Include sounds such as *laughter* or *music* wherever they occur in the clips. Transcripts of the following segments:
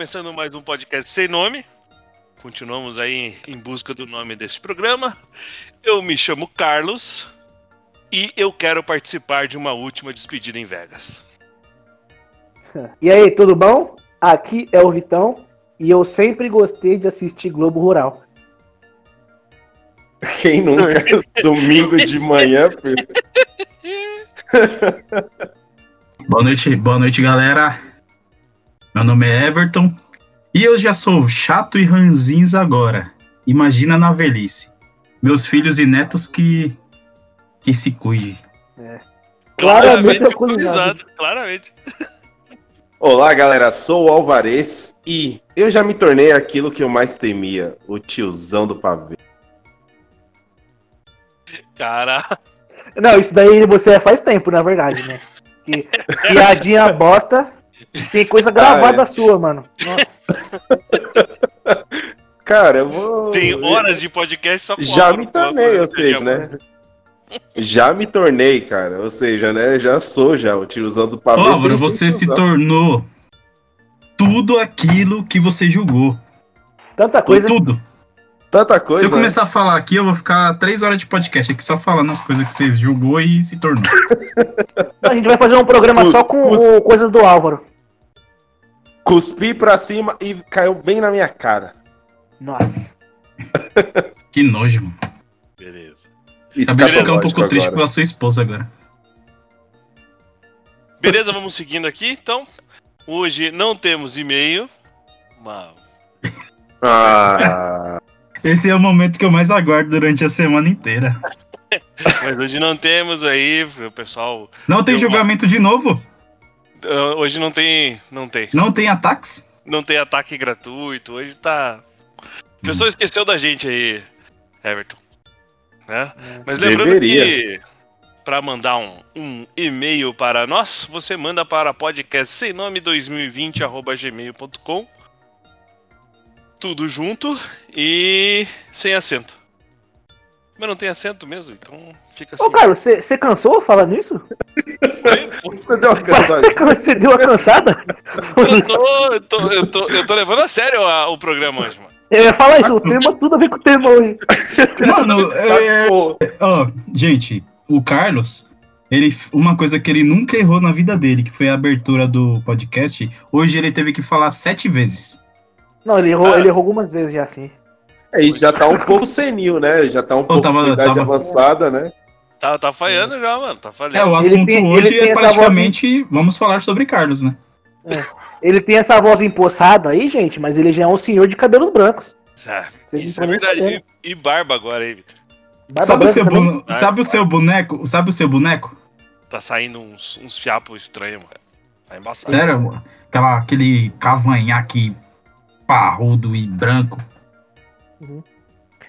Começando mais um podcast sem nome. Continuamos aí em busca do nome desse programa. Eu me chamo Carlos e eu quero participar de uma última despedida em Vegas. *laughs* E aí, tudo bom? Aqui é o Vitão e eu sempre gostei de assistir Globo Rural. *laughs* Quem nunca? *laughs* Domingo de manhã, filho. Boa noite, boa noite, galera. Meu nome é Everton e eu já sou chato e ranzins agora. Imagina na velhice. Meus filhos e netos que que se cuide. Claramente Claramente alcoolizado, claramente. Olá, galera. Sou o Alvarez e eu já me tornei aquilo que eu mais temia, o tiozão do pavê. Cara, Não, isso daí você é faz tempo, na verdade, né? Que *laughs* piadinha bosta. Tem coisa gravada Ah, é. sua, mano. Nossa. *laughs* Cara, eu vou. tem horas de podcast só com Já me tornei, ou seja, né? *laughs* Já me tornei, cara. Ou seja, né? Já sou já o tiozão do pavê. Álvaro, ser você se tornou tudo aquilo que você julgou. Tanta Foi coisa. tudo. Tanta coisa. Se eu né? começar a falar aqui, eu vou ficar três horas de podcast aqui só falando as coisas que vocês julgou e se tornou. *laughs* A gente vai fazer um programa só com coisas do Álvaro. Cuspi pra cima e caiu bem na minha cara. Nossa. *laughs* Que nojo, mano. Beleza. Acabei de ficar um pouco triste agora. pela sua esposa agora. Beleza, vamos seguindo aqui. Então, hoje não temos e-mail. Uma- Ah, Esse é o momento que eu mais aguardo durante a semana inteira. *laughs* Mas hoje não temos aí, o pessoal. Não tem julgamento de novo? Ah, Hoje não tem. Não tem. Não tem ataques? Não tem ataque gratuito. Hoje tá. O pessoal esqueceu da gente aí, Everton. Né? Mas lembrando Deveria. que para mandar um, um e-mail para nós, você manda para podcast sem nome 2020@gmail.com. Tudo junto e sem acento. Mas não tem acento mesmo, então fica assim. Ô, Carlos, você cansou falando isso? você deu uma cansada. Você deu uma cansada? Eu tô, eu tô, eu tô, eu tô levando a sério a- o programa hoje, mano. Eu ia falar isso, o tema tudo a ver com o tema hoje. Mano, *laughs* é, Pô, Ó, gente, o Carlos, ele, uma coisa que ele nunca errou na vida dele, que foi a abertura do podcast, hoje ele teve que falar sete vezes. Não, ele errou, Ah. ele errou algumas vezes já, assim. Aí já tá um pouco senil, né? Já tá um pouco tava- com idade tava- avançada, né? Tá, tá falhando já, mano. Tá falhando. É, o Ele assunto ele hoje tem é praticamente, vamos falar sobre Carlos, né? Ele tem essa voz empoçada aí, gente, mas ele já é um senhor de cabelos brancos. Ah, Ele isso é tá nem verdade. E, e barba agora aí, Vitor. Barba Sabe o, seu bu- sabe o seu boneco? Sabe o seu boneco? Tá saindo uns, uns fiapos estranhos, mano. Tá embaçado. Sério? Aquela, aquele cavanhaque parrudo e branco.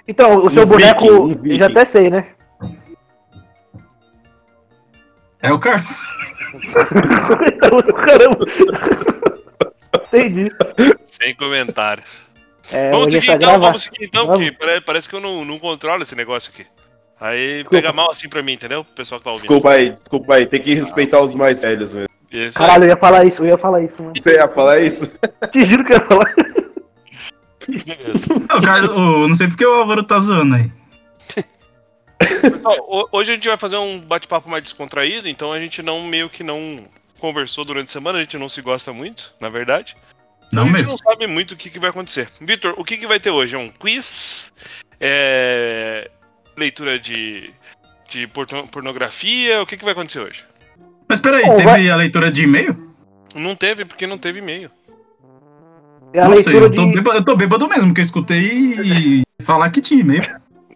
Então, o seu boneco, viking, já até sei, né? É o Carlos. Caramba. *laughs* Entendi. Sem comentários. É, vamos seguir pra então, vamos seguir então, Vamos. porque pare- parece que eu não, não controlo esse negócio aqui. Aí Desculpa. pega mal assim pra mim, entendeu? O pessoal que tá ouvindo. Desculpa aí, desculpa aí. Tem que respeitar os mais velhos mesmo. Isso. Caralho, eu ia falar isso, eu ia falar isso, mano. Você ia falar isso? Te juro que eu ia falar. Beleza. *laughs* O Carlos o- não sei porque o Álvaro tá zoando aí. Pessoal, ho- hoje a gente vai fazer um bate-papo mais descontraído, então a gente não meio que não conversou durante a semana, a gente não se gosta muito, na verdade. Não a gente mesmo. não sabe muito o que, que vai acontecer. Vitor, o que, que vai ter hoje? É um quiz? É... Leitura de, de pornografia? O que, que vai acontecer hoje? Mas peraí, Bom, teve vai- a leitura de e-mail? Não teve, porque não teve e-mail. É a Nossa, leitura eu tô, de. bêbado, eu tô bêbado mesmo, que eu escutei *laughs* falar que tinha e-mail.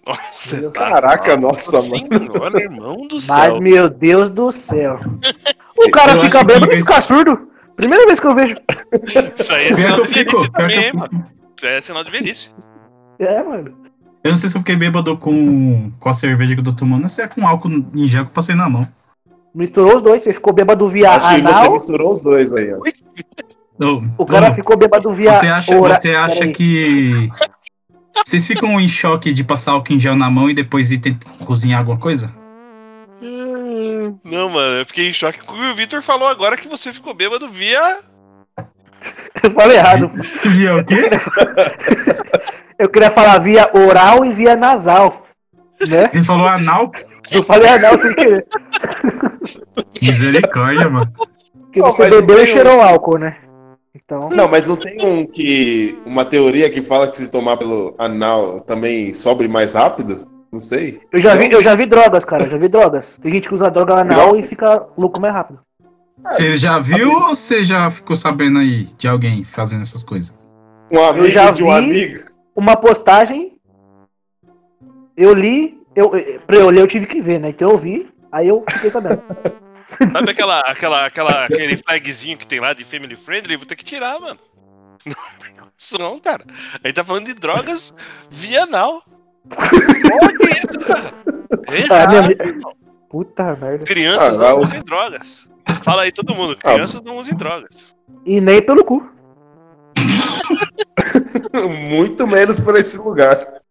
Nossa, Meu tá- Caraca, nossa, senhora, irmão do Mas, céu. meu Deus do céu. *laughs* O cara Eu fica bêbado e fica surdo. Primeira vez que eu vejo. Isso aí é sinal de velhice também, hein, mano. Isso aí é sinal de velhice. É, mano. Eu não sei se eu fiquei bêbado com, com a cerveja que eu tô tomando, ou se é com álcool em gel que eu passei na mão. Misturou os dois. Você ficou bêbado via Acho que você anal. misturou os dois aí, ó. *laughs* Eu- O cara ficou bêbado via. você acha, ora- você acha que. Vocês ficam em choque de passar álcool em gel na mão e depois ir tentar cozinhar alguma coisa? Não, mano, eu fiquei em choque o Victor falou agora que você ficou bêbado via. *laughs* Eu falei errado. *laughs* Via o quê? *laughs* Eu queria falar via oral e via nasal. Né? Ele falou anal. Eu falei anal sem querer. Misericórdia, mano. Porque você bebeu e cheirou álcool, né? Então. Não, mas não tem um que. Uma teoria que fala que se tomar pelo anal também sobre mais rápido? Não sei. Eu já vi, eu já vi drogas, cara. Eu já vi drogas. Tem gente que usa droga anal e fica louco mais rápido. Você já viu ou você já ficou sabendo aí de alguém fazendo essas coisas? Um amigo já de um vi. amigo. Uma postagem. Eu li. Eu, eu- pra eu ler, eu tive que ver, né? Então eu vi. Aí eu fiquei sabendo. *laughs* Sabe aquela, aquela, aquela, aquele flagzinho que tem lá de family friendly? Vou ter que tirar, mano. Não tem condição, cara. A gente tá falando de drogas via anal. Olha isso, cara. É Ah, minha errado. Puta merda. Crianças Ah, não não. usem drogas. Fala aí todo mundo, Ah, crianças não usem drogas. E nem pelo cu. *laughs* Muito menos por esse lugar.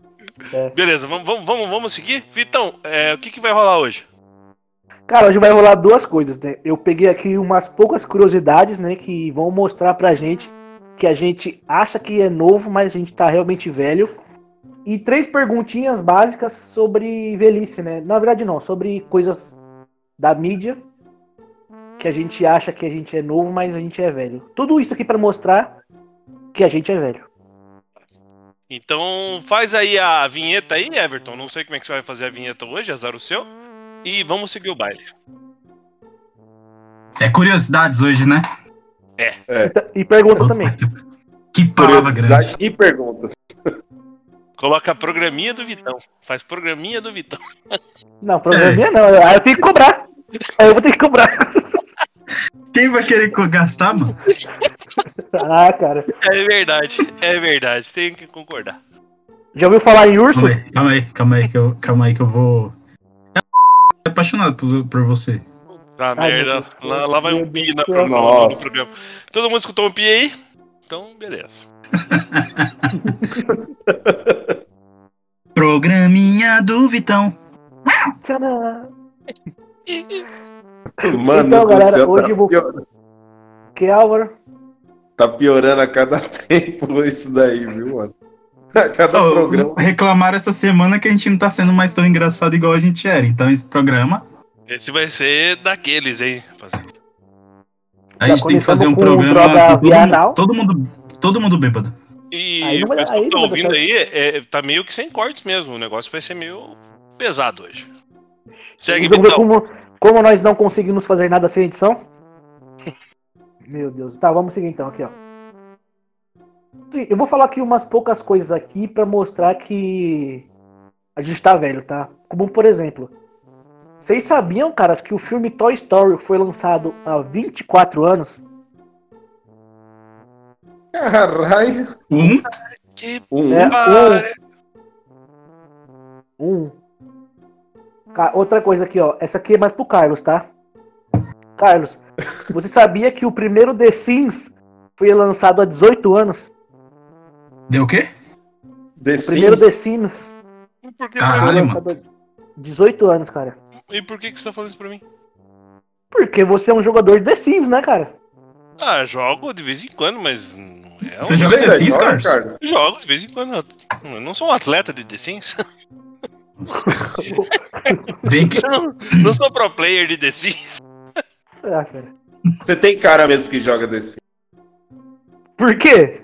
Beleza, vamos, vamos, vamos, vamos seguir? Vitão, é, o que, que vai rolar hoje? Cara, hoje vai rolar duas coisas, né? Eu peguei aqui umas poucas curiosidades, né? Que vão mostrar pra gente que a gente acha que é novo, mas a gente tá realmente velho. E três perguntinhas básicas sobre velhice, né? Na verdade, não, sobre coisas da mídia que a gente acha que a gente é novo, mas a gente é velho. Tudo isso aqui pra mostrar que a gente é velho. Então faz aí a vinheta aí, Everton. Não sei como é que você vai fazer a vinheta hoje, azar o seu. E vamos seguir o baile. É curiosidades hoje, né? E pergunta também. Que palavra grande. E perguntas. Coloca a programinha do Vitão. Faz programinha do Vitão. Não, programinha não. Aí eu tenho que cobrar. Aí eu vou ter que cobrar. Quem vai querer gastar, mano? Ah, cara. É verdade, é verdade. Tenho que concordar. Já ouviu falar em urso? Calma aí, calma aí, calma aí, que eu, calma aí que eu vou. Apaixonado por, por você. Ah, Ai, merda. Lá, lá vai um pi na pro- no, no Nossa. programa. Todo mundo escutou um pi aí? Então, beleza. *laughs* Programinha do Vitão. Tcharam! Mano Então, galera, céu, hoje tá, eu vou- pior- Que Álvaro? tá piorando a cada *laughs* tempo isso daí, viu, mano? *laughs* Cada Ô, programa. reclamaram essa semana que a gente não tá sendo mais tão engraçado igual a gente era. Então esse programa, Esse vai ser daqueles, hein, rapaziada. a Já gente tem que fazer um programa com todo, mundo, todo mundo, todo mundo bêbado. E Aí o pessoal que tá ouvindo aí é, é- tá meio que sem cortes mesmo. O negócio vai ser meio pesado hoje. Segue, Vamos ver Vitão. como, como nós não conseguimos fazer nada sem edição? *laughs* Meu Deus. Tá, vamos seguir então aqui, ó. Eu vou falar aqui umas poucas coisas aqui pra mostrar que a gente tá velho, tá? Como por exemplo, vocês sabiam, caras, que o filme Toy Story foi lançado há 24 anos? Caralho. Um, Que Um. É, Um. Ca- Outra coisa aqui, ó. Essa aqui é mais pro Carlos, tá? Carlos, *laughs* você sabia que o primeiro The Sims foi lançado há 18 anos? Deu o quê? The O primeiro The Sims. Sims Por que Caralho, foi mano. lançado há 18 anos, cara. E por que, que você tá falando isso pra mim? Porque você é um jogador de The Sims, né, cara? Ah, jogo de vez em quando, mas não é um... Você joga Você The Sims, joga, Carlos? Carlos? Jogo de vez em quando. Eu não sou um atleta de The Sims. *laughs* Bem que. Eu não, não sou pro player de The Sims. Ah, *laughs* cara. Você tem cara mesmo que joga The Sims. Por quê?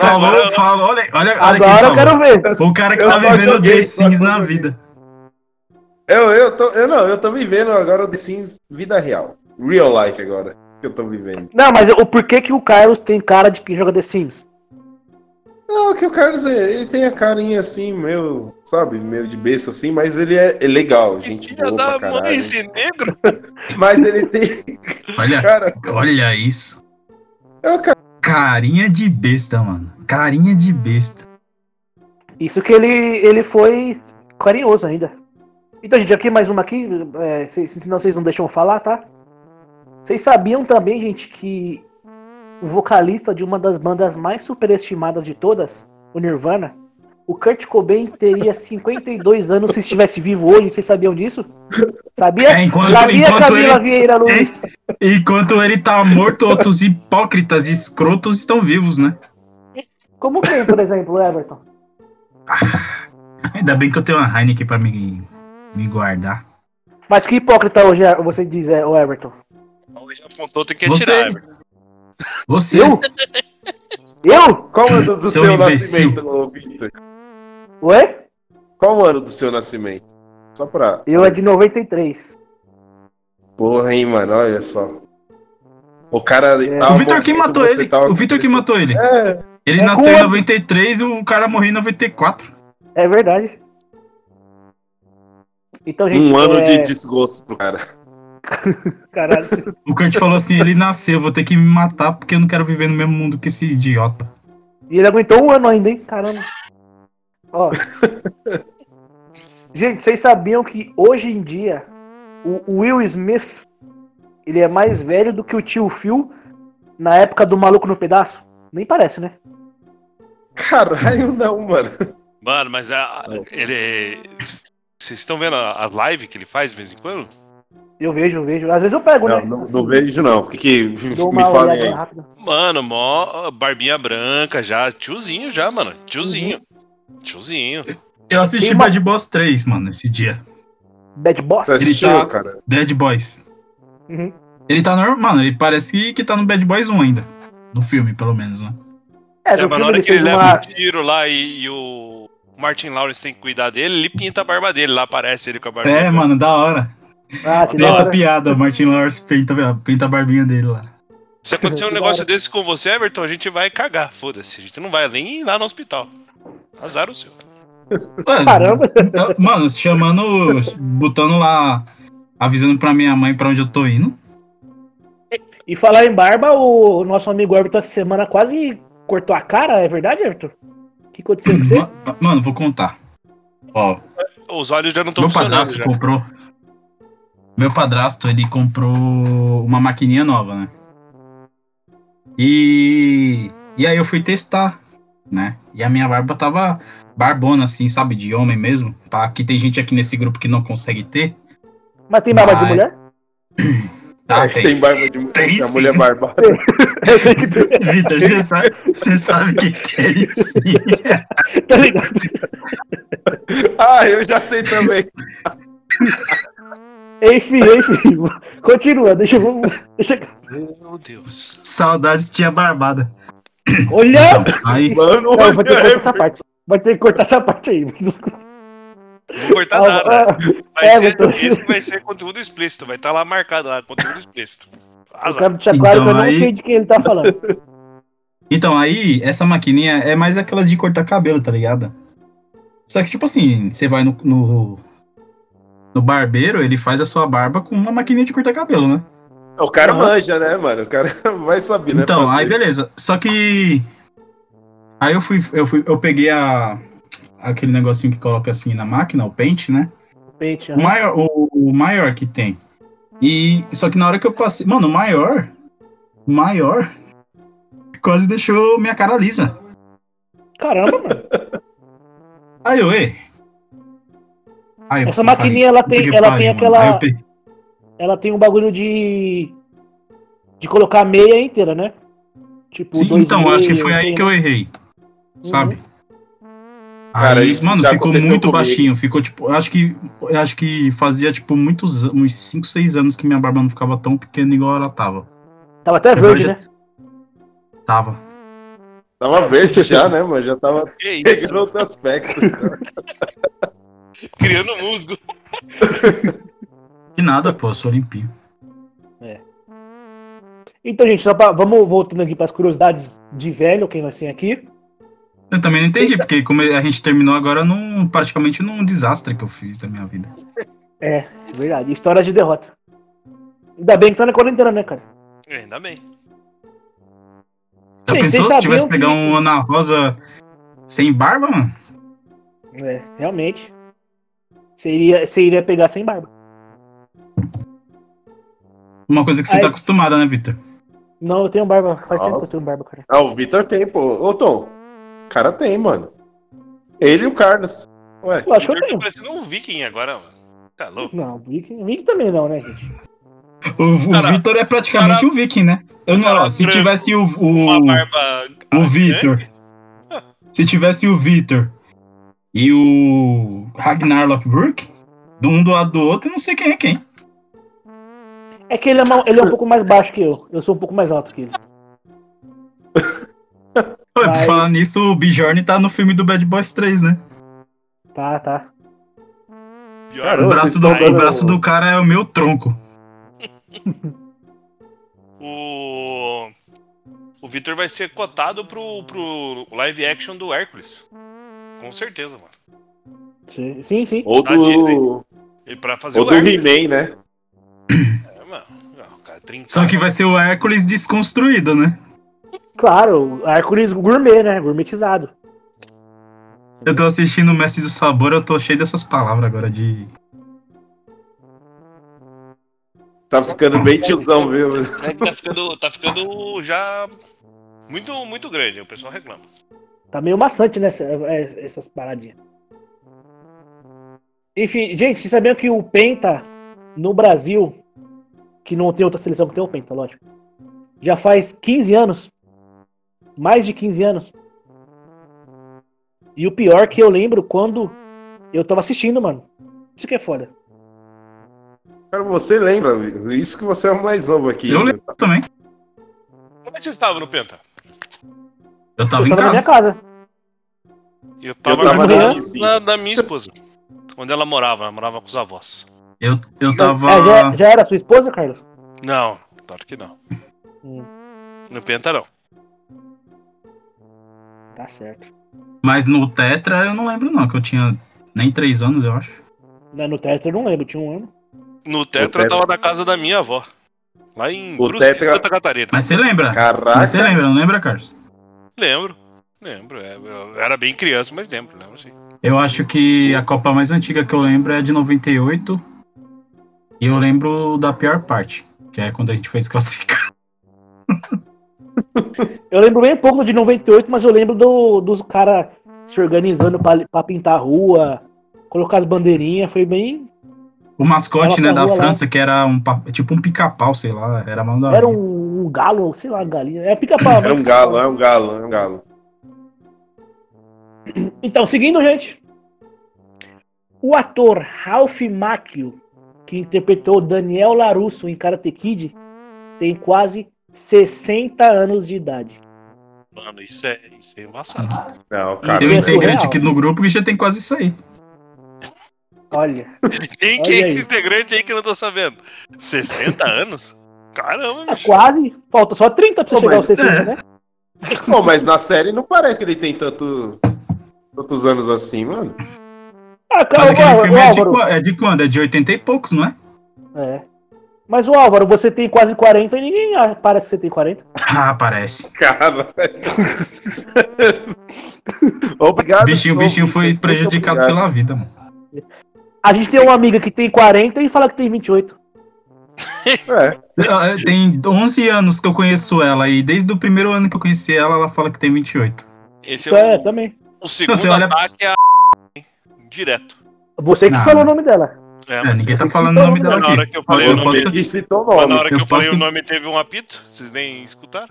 falou, agora- falou, olha, olha, olha quem Agora eu quero ver. O cara que Eu tá vivendo The Sims na vida. Eu, eu tô. Eu não, eu tô vivendo agora o The Sims vida real. Real life agora. Que eu tô vivendo. Não, mas o porquê que o Carlos tem cara de que joga The Sims? Não, que o Carlos é- ele tem a carinha assim, meio, sabe, meio de besta assim, mas ele é, é legal, gente Filha boa da pra mãe, esse negro. *laughs* Mas ele tem. Olha, Cara, olha isso. É cara. Carinha de besta, mano. Carinha de besta. Isso que ele, ele foi carinhoso ainda. Então, gente, aqui mais uma aqui, é, se- senão vocês não deixam eu falar, tá? Vocês sabiam também, gente, que o vocalista de uma das bandas mais superestimadas de todas, o Nirvana, o Kurt Cobain teria 52 anos se estivesse vivo hoje, vocês sabiam disso? Sabia? É, enquanto- Sabia, enquanto Camila ele- Vieira Luiz? Enquanto ele tá morto, outros hipócritas e escrotos estão vivos, né? Como quem, por exemplo, Everton? Ainda bem que eu tenho uma Heineken pra me, me guardar. Mas que hipócrita hoje é- você diz, é, o Everton? Hoje apontou, tem que Você- atirar, Everton. Você, Eu? Eu? Qual o ano do Seu seu imbecil. nascimento, ô, Victor? Oi? Qual o ano do seu nascimento? Só pra. Eu é de 93. Porra, hein, mano, olha só. O cara. É. o Vitor que matou ele. tava- O Vitor que matou ele. É, Ele É nasceu em como? 93 e o cara morreu em 94. É verdade. Então, gente. um ano é... de desgosto pro cara. *laughs* Caralho. O Kurt falou assim: ele nasceu, eu vou ter que me matar porque eu não quero viver no mesmo mundo que esse idiota. E ele aguentou um ano ainda, hein? Caramba. Ó. *laughs* Gente, vocês sabiam que hoje em dia o Will Smith ele é mais velho do que o tio Phil na época do Maluco no Pedaço? Nem parece, né? Caralho, não, mano. Mano, mas a, ele. Vocês estão vendo a, a live que ele faz de vez em quando? Eu vejo, eu vejo. Às vezes eu pego, Não, né? não, não vejo, não. O que, que me olhada aí? rápida. Mano, mó barbinha branca já. Tiozinho já, mano. Tiozinho. Tiozinho. Eu assisti Tem uma- Bad Boys 3, mano, esse dia. Bad Boss? Você assistiu, tá- cara? Bad Boys. Uhum. Ele tá normal, mano, ele parece que tá no Bad Boys 1 ainda. No filme, pelo menos, né? É, É, mas na hora ele que ele leva uma. um tiro lá e, e o Martin Lawrence tem que cuidar dele, ele pinta a barba dele. Lá aparece ele com a barba É, mano, da hora. Ah, que hora. piada, o Martin Lawrence pinta, pinta a barbinha dele lá. Se acontecer um *laughs* negócio desse com você, Everton, a gente vai cagar. Foda-se. A gente não vai nem ir lá no hospital. Azar o seu. Ué, Caramba. Mano, chamando, botando lá, avisando pra minha mãe pra onde eu tô indo. E falar em barba, o nosso amigo Everton essa semana quase cortou a cara, é verdade, Everton? O que aconteceu com você? Ma- Mano, vou contar. Ó, Os olhos já não estão meu padrasto Já. comprou. Meu padrasto, ele comprou uma maquininha nova, né? E. E aí eu fui testar, né? E a minha barba tava barbona, assim, sabe? De homem mesmo. Tá? Que tem gente aqui nesse grupo que não consegue ter. Mas tem barba de Vai. mulher? *clears throat* Tá, É, tem barba de Tem a sim. mulher barbada. *laughs* Eu sei que tem, Vitor, você sabe, você sabe que tem sim. tá *laughs* ligado? Ah, eu já sei também. Enfim, enfim. Continua, deixa eu. Deixa eu... Meu Deus. Saudades tia barbada. Olha! Aí, Mano, Não, vai ter que cortar essa parte. Vai ter que cortar essa parte aí. Não vou cortar Ah, nada. ah, Vai é, ser, Everton. esse vai ser conteúdo explícito. Vai estar lá marcado lá, conteúdo explícito. Eu Azar. quero deixar claro Então, que eu não aí- sei de quem ele tá falando. *laughs* então, aí, essa maquininha é mais aquelas de cortar cabelo, tá ligado? Só que, tipo assim, você vai no, no, no barbeiro, ele faz a sua barba com uma maquininha de cortar cabelo, né? O cara manja, né, mano? O cara *laughs* vai saber, né? Então, aí isso. beleza. Só que. Aí eu fui, eu fui, eu peguei a. Aquele negocinho que coloca assim na máquina, o pente, né? Pente, O maior, o, o maior que tem. E só que na hora que eu passei, mano, o maior, o maior quase deixou minha cara lisa. Caramba, mano. Aí eu, ei. Aí Essa falei, maquininha, ela tem- ela pariu, tem mano. aquela- Aí eu Ela tem um bagulho de. de colocar a meia inteira, né? Tipo, Sim, dois então, acho que meia, foi aí que eu errei. Sabe? Cara, Aí, isso mano, já ficou muito comigo. baixinho. Ficou tipo, acho que eu acho que fazia tipo muitos uns 5, 6 anos que minha barba não ficava tão pequena igual ela tava. Tava até verde, já- né? Tava. Tava verde já, né, mano? Já tava Que isso? pegando outro aspecto. *laughs* Criando musgo. *laughs* Que nada, pô, sou limpinho. Então, gente, só pra, vamos voltando aqui pras curiosidades de velho, quem nós tem aqui. Eu também não entendi, Sim. porque como a gente terminou agora num, praticamente num desastre que eu fiz da minha vida. É, verdade. História de derrota. Ainda bem que tá na quarentena, né, cara? É, Ainda bem. Já Sim, pensou se tivesse sabiam pegar que- um Ana Rosa sem barba, mano? É, realmente. Você iria, você iria pegar sem barba. Uma coisa que você Aí- tá acostumada, né, Vitor? Não, eu tenho barba. Faz tempo que eu tenho barba, cara. Ah, o Vitor tem, pô. Ô, Tom. O cara tem, mano. Ele e o Carlos. Ué. Eu acho que eu tenho. Tá parecendo um viking agora, mano. Tá louco. Não, Viking, Viking também não, né, gente? O, o Vitor é praticamente cara- um viking, né? Eu não, cara ó, se tivesse o, Uma o, barba. o Vitor. Se tivesse o Vitor e o Ragnar Lothbrok, do um do lado do outro, eu não sei quem é quem. É que ele é, ma- ele é um pouco mais baixo que eu. Eu sou um pouco mais alto que ele. *laughs* Mas- falar nisso, o Bjorn tá no filme do Bad Boys 3, né? Tá, tá. Caramba, O braço, do, o braço do cara é o meu tronco. *laughs* O. O Victor vai ser cotado pro, pro live action do Hércules. Com certeza, mano. Sim, sim. sim. Ou Da Disney. do, E pra fazer ou o do. He-Man, né? É. Não, cara, 30 Só que vai ser o Hércules desconstruído, né? Claro, Hércules gourmet, né? Gourmetizado. Eu tô assistindo o Mestre do Sabor, eu tô cheio dessas palavras agora de. Tá ficando bem tiozão, viu? É tá ficando, tá ficando já muito, muito grande, o pessoal reclama. Tá meio maçante, né? é, Essas paradinhas. Enfim, gente, vocês sabiam que o Penta no Brasil, que não tem outra seleção que tem o Penta, lógico, já faz 15 anos. Mais de 15 anos. E o pior que eu lembro quando eu tava assistindo, mano. Isso que é foda. Cara, você lembra? Isso que você é o mais novo aqui. Eu lembro também. Como é que você estava no Penta? Eu tava eu em tava na minha casa. casa. Eu tava, tava na na casa da minha esposa. Onde ela morava, ela morava com os avós. Eu, eu tava. É, já, já era sua esposa, Carlos? Não, claro que não. Hum, No Penta não. tá certo. Mas no Tetra eu não lembro, não, que eu tinha nem três anos, eu acho. Né, No Tetra eu não lembro, tinha um ano. No Tetra eu tava na casa da minha avó. Lá em O Brusque, Tetra- Santa Catarina. Mas você lembra? Caraca. Mas você lembra, não lembra, Carlos? Lembro. Lembro. é, eu era bem criança, mas lembro, lembro sim. Eu acho que a Copa mais antiga que eu lembro é de 98. E eu lembro da pior parte, que é quando a gente foi desclassificado. *laughs* Eu lembro bem pouco de 98, mas eu lembro do, dos caras se organizando pra, pra pintar a rua, colocar as bandeirinhas, foi bem. O mascote, né, da falou lá. França, que era um tipo um pica-pau, sei lá, era mal da Era um, um galo, sei lá, galinha. É pica-pau, Era né? um galo, é um galo, é um galo. Então, seguindo, gente. O ator Ralph Macchio, que interpretou Daniel Larusso em Karate Kid, tem quase 60 anos de idade. Mano, isso é, isso é embaçado. Não, cara. Tem um é integrante aqui no grupo que já tem quase isso aí. Olha, *laughs* Quem Olha que é esse integrante aí que eu não tô sabendo? 60 *laughs* anos? Caramba, tá bicho. quase. Falta só 30 pra você Pô, chegar aos 60, é. né? Pô, mas na série não parece que ele tem tanto, tantos anos assim, mano. Ah, cara, Mas o, aquele Álvaro, filme é de, Álvaro. é de quando? É de 80 e poucos, não é? É. Mas o Álvaro, você tem quase 40 e ninguém parece que você tem 40. Ah, parece. Cara. Obrigado. O bichinho, o bichinho foi prejudicado pela vida, mano. A gente tem uma amiga que tem 40 e fala que tem 28. É. Ah, Tem 11 anos que eu conheço ela e desde o primeiro ano que eu conheci ela, ela fala que tem 28. Esse É, é o, também. o segundo Você olha- ataque é a direto. Você que Não. falou o nome dela. É, É, mas ninguém tá falando o nome dela na aqui. hora que eu falei Eu o Você nome, posso- na hora que Eu eu falei posso- o nome teve um apito, vocês nem escutaram?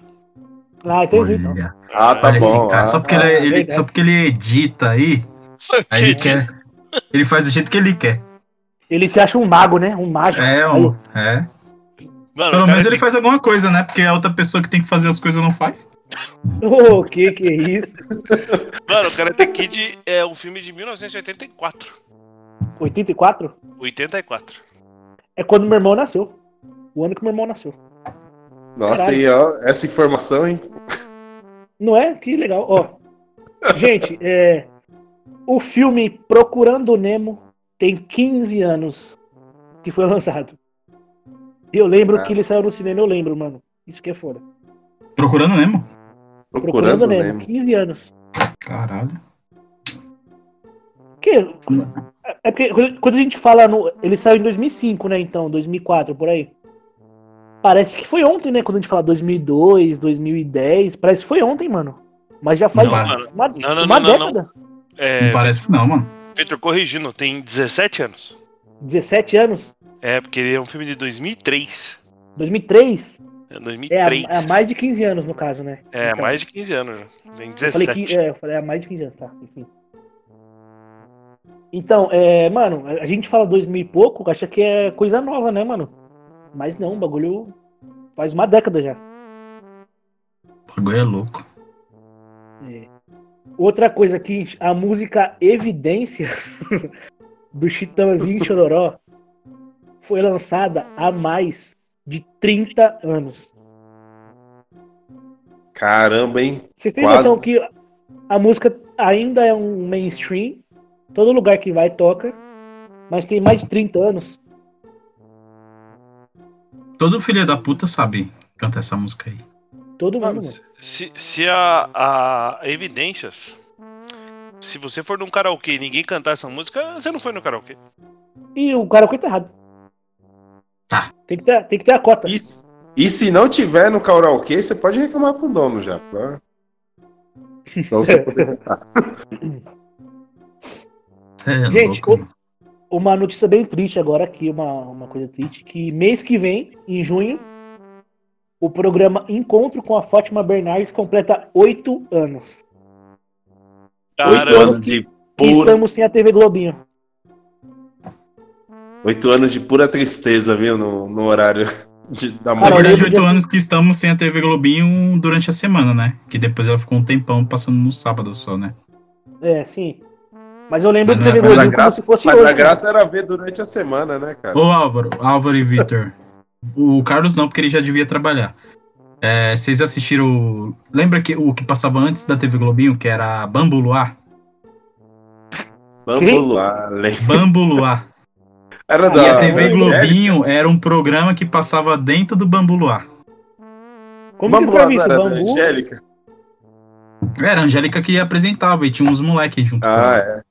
Ah, entendi então. Ah, tá olha bom. cara. ah. Só, porque ele, Ah, ele- verdade. só porque ele edita aí, Só aí ele que- quer. Ele faz do jeito que ele quer. Ele se acha um mago, né? Um mágico. É, um, é. Mano, Pelo menos ele faz alguma coisa, né? Porque a outra pessoa que tem que fazer as coisas não faz. O que que é isso? Mano, o Karate Kid é um filme de 1984. 84? 84. É quando meu irmão nasceu. O ano que meu irmão nasceu. Nossa, Caralho. aí, ó, essa informação, hein? Não é? Que legal. Ó. Gente, é. O filme Procurando Nemo tem 15 anos que foi lançado. Eu lembro Ah. que ele saiu no cinema, eu lembro, mano. Isso que é foda. Procurando Nemo. Procurando, Nemo, Nemo. 15 anos. Caralho. Que, é porque quando- a gente fala no. Ele saiu em 2005, né? Então, 2004, por aí. Parece que foi ontem, né? Quando a gente fala 2002, 2010. Parece que foi ontem, mano. Mas já faz Não, uma, Não, não, uma não, não, década. É, Não parece não, mano. Victor, corrigindo, tem 17 anos. 17 anos. É, porque ele é um filme de 2003. 2003 É é há, 2003. é há mais de 15 anos, no caso, né? É, Então, mais de 15 anos. né? Tem Eu falei, 17. que, é, eu falei há mais de 15 anos, tá? Enfim. Então, é, mano, a gente fala 2000 e pouco, acha que é coisa nova, né, mano? Mas não, o bagulho faz uma década já. O bagulho é louco. É. Outra coisa aqui, a música Evidências *laughs* do Chitãozinho e Chororó foi lançada há mais de 30 anos. Caramba, hein? Vocês têm Quase. noção que a música ainda é um mainstream, todo lugar que vai toca, mas tem mais de 30 anos. Todo filho da puta sabe cantar essa música aí. Todo mundo, Mano, se, se a, a Evidências. Se você for num karaokê e ninguém cantar essa música, você não foi no karaokê. E o karaokê tá errado. Tá. Tem que ter, tem que ter a cota. E, se- e se não tiver no karaokê, você pode reclamar pro dono já. Pra, *laughs* pra você poder. Cê é Gente, o-. Uma notícia bem triste agora aqui, uma, uma coisa triste, que mês que vem, em junho, o programa Encontro com a Fátima Bernardes completa oito anos. Oito Caramba, anos de E pura, estamos sem a TV Globinho. Oito anos de pura tristeza, viu? No, no horário de, da Cara, Na verdade, oito anos que estamos sem a TV Globinho durante a semana, né? Que depois ela ficou um tempão passando no sábado só, né? É, sim. Mas eu lembro Mas não é- TV Mas, a Globinho como graça, se fosse mas hoje. a graça era ver durante a semana, né, cara? Ô Álvaro, Álvaro e Vitor. O Carlos não, porque ele já devia trabalhar. É, vocês assistiram. Lembra que o que passava antes da TV Globinho, que era Bambu Luar? Lá, Le- Bambu Luar. Era Ah, E da a TV? Globinho era um programa que passava dentro do Bambu Luar. Como Vamos que isso? era da Bambu? Angélica? Era a Angélica que apresentava e tinha uns moleques junto Ah, é.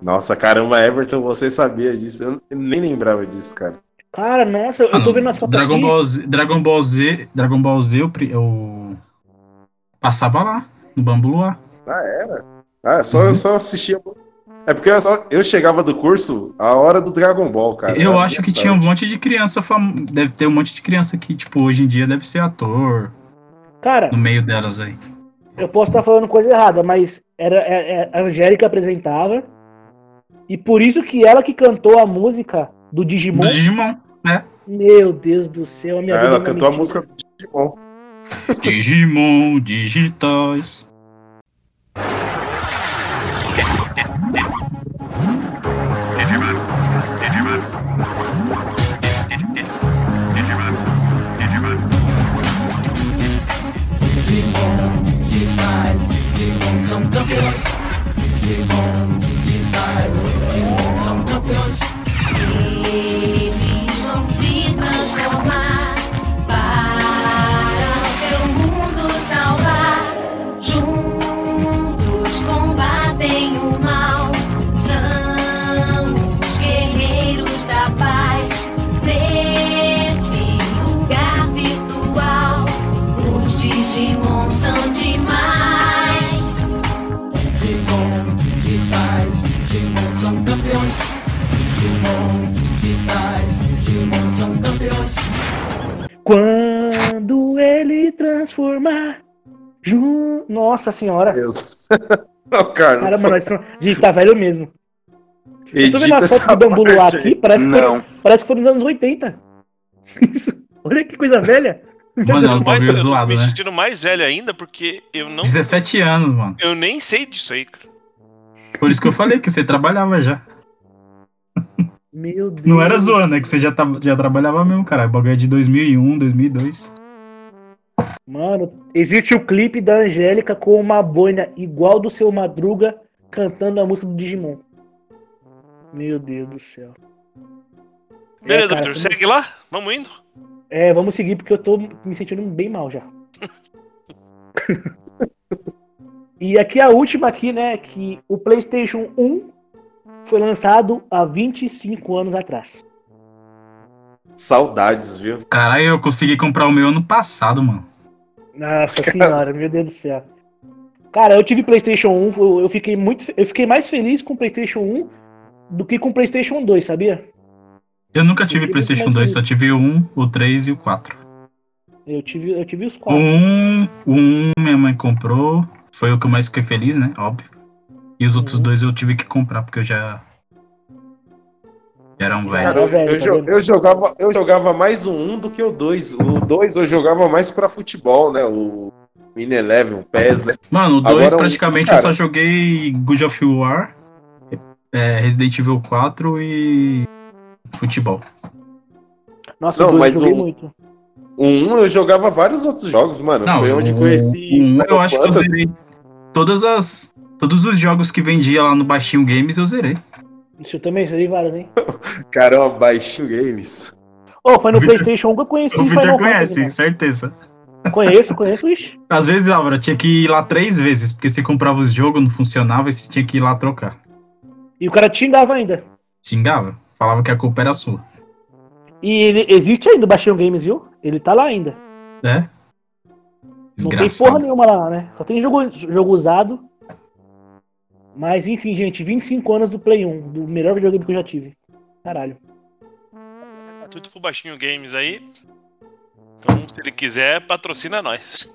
Nossa, caramba, Everton, você sabia disso? Eu nem lembrava disso, cara. Cara, nossa, eu Ah, tô vendo as fotos Dragon aqui. Ball Z, Dragon Ball Z, Dragon Ball Z, eu, eu passava lá, no Bambu Luar. Ah, era? Ah, só, Uhum. eu só assistia. É porque eu, só- eu chegava do curso a hora do Dragon Ball, cara. Eu Era acho que tinha um sorte. monte de criança fam... Deve ter um monte de criança que, tipo, hoje em dia deve ser ator Cara, no meio delas aí. eu posso estar falando coisa errada, mas era é- é- a Angélica apresentava. E por isso que ela que cantou a música do Digimon. Do Digimon. Meu Deus do céu, a minha Ah, vida é ela cantou a mentira. música do Digimon. Digimon, digitais. Yeah. *laughs* transformar. Jun... Nossa senhora. Deus. *laughs* Não, Carlos. Caramba, nós estamos- a gente tá velho mesmo. Eu tô vendo edita fotos essa do Bambu Luar parte aqui, parece que, foi, parece que foi nos anos 80. Isso. Olha que coisa velha. Mano, é um Mas bagulho eu zoado, me né? sentindo mais velho ainda porque eu não. 17 anos, mano. Eu nem sei disso aí, cara. Por isso que eu falei que você trabalhava já. Meu Deus. Não era zoando, é que você já, tava, já trabalhava mesmo, cara. O bagulho é de 2001, 2002. Mano, existe o clipe da Angélica com uma boina igual do seu Madruga cantando a música do Digimon. Meu Deus do céu. Beleza, cara, Vitor, você- segue lá? Vamos indo? É, vamos seguir porque eu tô me sentindo bem mal já. *laughs* e aqui a última aqui, né, que o PlayStation 1 foi lançado há 25 anos atrás. Saudades, viu? Caralho, eu consegui comprar o meu ano passado, mano. Nossa senhora, meu Deus do céu. Cara, eu tive PlayStation 1, eu- eu fiquei muito, eu fiquei mais feliz com o PlayStation 1 do que com o PlayStation 2, sabia? Eu nunca tive tive PlayStation muito 2, mais só tive o 1, o 3 e o 4. Eu tive, eu tive os O quatro. 1, o 1 minha mãe comprou, foi o que eu mais fiquei feliz, né? Óbvio. E os outros Uhum. dois eu tive que comprar, porque eu já. Era um Cara, velho. eu, velho, eu tá eu jogava, eu jogava mais o 1 do que o 2. O 2 eu jogava mais pra futebol, né? O Mini Eleven, o PES, né? Mano, o 2 Agora, um- praticamente cara- eu só joguei Good of War, é, Resident Evil 4 e. Futebol. Nossa, Não, mas eu joguei o- muito. O 1 eu jogava vários outros jogos, mano. Não, Foi onde o- conheci. o 1 eu acho que eu zerei. Todas as. Todos os jogos que vendia lá no Baixinho Games eu zerei. Isso eu também joguei vários, hein? *laughs* Caramba, Baixinho Games. Ô, foi no Victor- PlayStation 1 que eu conheci O Victor Final conhece, Fantasy. certeza. mano. Conheço, conheço, ixi. *laughs* Às vezes, Álvaro, tinha que ir lá três vezes, porque você comprava os jogos, não funcionava e você tinha que ir lá trocar. E o cara te xingava ainda. Xingava, falava que a culpa era sua. E ele existe ainda o Baixinho Games, viu? Ele tá lá ainda. né? Não tem porra nenhuma lá, né? Só tem jogo, jogo usado. Mas enfim, gente, 25 anos do Play 1, do melhor videogame que eu já tive. Caralho. Tudo pro Baixinho Games aí. Então, se ele quiser, patrocina nós.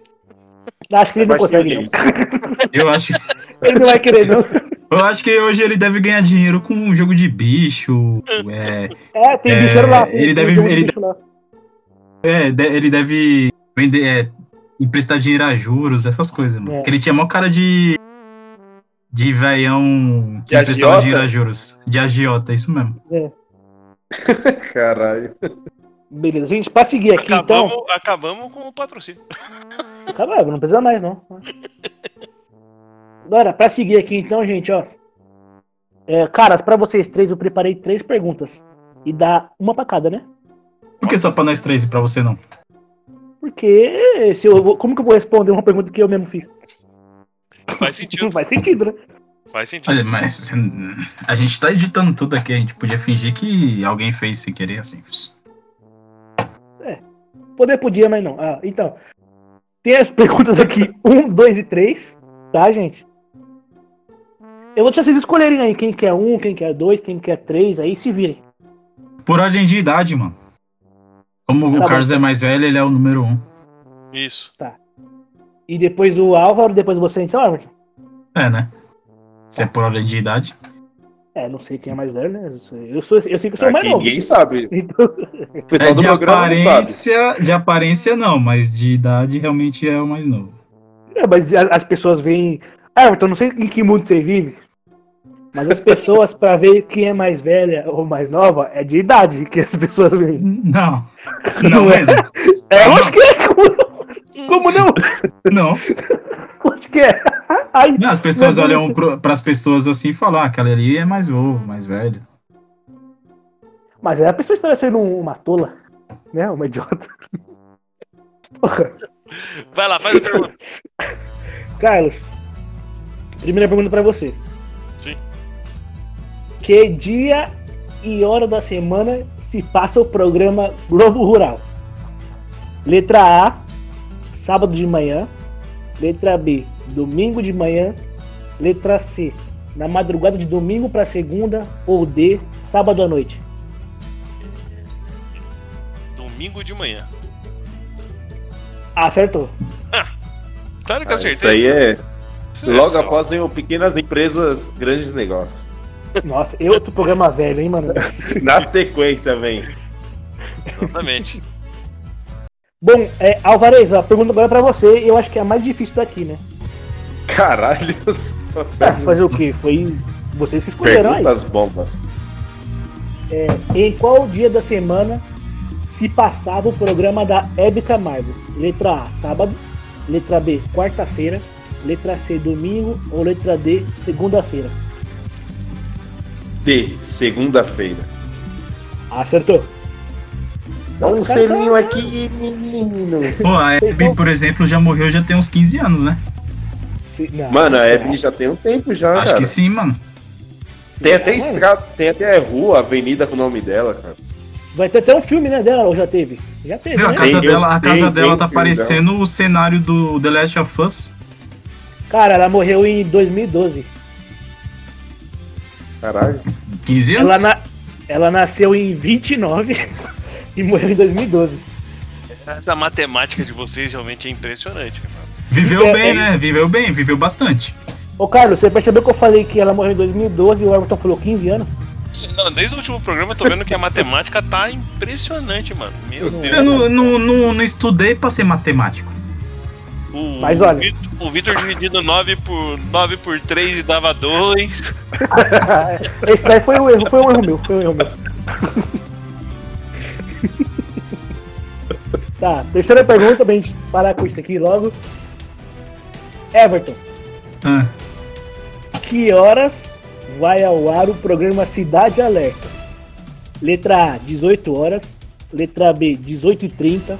Acho que ele não Baixinho consegue, não. Games. *laughs* Eu acho, Ele não vai querer, não. eu acho que hoje ele deve ganhar dinheiro com um jogo de bicho. É, É, tem É, bicho lá. tem- ele deve- de ele bicho lá. é, de- ele deve vender, é, emprestar dinheiro a juros, essas coisas, mano. É. Porque ele tinha maior cara de. De veião que De emprestava agiota? dinheiro a juros. De agiota, isso mesmo. *laughs* Caralho. Beleza, gente, pra seguir aqui, Acabamos, então. acabamos com o patrocínio. Caramba, não precisa mais, não. *laughs* Agora, pra seguir aqui, então, gente, ó. É, caras, pra vocês três, eu preparei três perguntas. E dá uma pra cada, né? Por que só pra nós três e pra você não? Porque se eu vou- como que eu vou responder uma pergunta que eu mesmo fiz? Faz sentido. Faz sentido, né? Faz sentido. Olha, mas hum, a gente tá editando tudo aqui, a gente podia fingir que alguém fez sem querer, assim. Poder podia, mas não. Ah, então. Tem as perguntas aqui, um, dois e três, tá, gente? Eu vou deixar vocês escolherem aí quem quer um, quem quer dois, quem quer três, aí se virem. Por ordem de idade, mano. Como Tá o bom. Carlos é mais velho, ele é o número um. Isso. E depois o Álvaro, depois você então, Álvaro? É, né? Se é por ordem de idade. É, não sei quem é mais velho, né? Eu, sou, eu, sou- eu sei que eu sou mais novo. ninguém sabe. *laughs* Então, O pessoal É, do de programa não sabe. aparência, de aparência não, mas de idade realmente é o mais novo. é, mas as pessoas veem. Ah, então não sei em que mundo você vive. Mas as pessoas, pra ver quem é mais velha ou mais nova, é de idade que as pessoas veem. Não. Não Não *laughs* é? mesmo. É, Não. acho que é. Como não? Não? *laughs* Acho que é. Ai, Não, As pessoas olham pro, pras pessoas assim e falam, ah, aquela ali é mais novo, mais velho. Mas aí a pessoa está sendo uma tola, né? Uma idiota. Porra. Vai lá, faz a pergunta. Carlos, primeira pergunta pra você. Sim. Que dia e hora da semana se passa o programa Globo Rural? Letra A, sábado de manhã. Letra B, domingo de manhã. Letra C, na madrugada de domingo para segunda. Ou D, sábado à noite. Domingo de manhã. Acertou. Claro que Ah, acertei. isso aí é. Isso é Logo após vem o Pequenas Empresas, Grandes Negócios. Nossa, eu outro programa velho, hein, mano? *laughs* Na sequência vem. Exatamente. Bom, é, Alvarez, a pergunta agora é pra você. Eu acho que é a mais difícil daqui, né? Caralho. *laughs* É, fazer o quê? Foi vocês que escolheram aí. Perguntas bombas. Em qual dia da semana se passava o programa da Hebe Camargo? Letra A, sábado. Letra B, quarta-feira. Letra C, domingo. Ou letra D, segunda-feira? D, segunda-feira. Acertou. Dá um selinho aqui, menino. Pô, a Abby, por exemplo, já morreu já tem uns 15 anos, né? Não, Mano, a? Abby já tem um tempo já, Acho cara. que sim, mano. Tem até estrada, tem até rua, avenida com o nome dela, cara. Vai ter até um filme, né, dela, ou já teve? Já teve, a né? casa Tem, dela, a tem, casa tem dela tá filme parecendo o cenário do The Last of Us. Cara, ela morreu em 2012. Caralho. 15 anos? Ela, na... Ela nasceu em 29 e morreu em 2012. Essa matemática de vocês realmente é impressionante. mano. Viveu É, bem, é- né? Viveu bem, viveu bastante. Ô Carlos, você percebeu que eu falei que ela morreu em 2012 e o Everton falou 15 anos? Não, desde o último programa eu tô vendo que a matemática tá impressionante, mano. Meu Deus. Eu não, não, não, não estudei pra ser matemático. O, Mas olha- o Vitor- O Vitor dividido 9 por, 9 por 3 e dava 2. *laughs* Esse daí foi um erro, foi um erro meu, foi um erro meu. *laughs* *laughs* tá, terceira pergunta pra gente parar com isso aqui logo. Everton, Ah, que horas vai ao ar o programa Cidade Alerta? Letra A, 18 horas. Letra B, 18 e 30.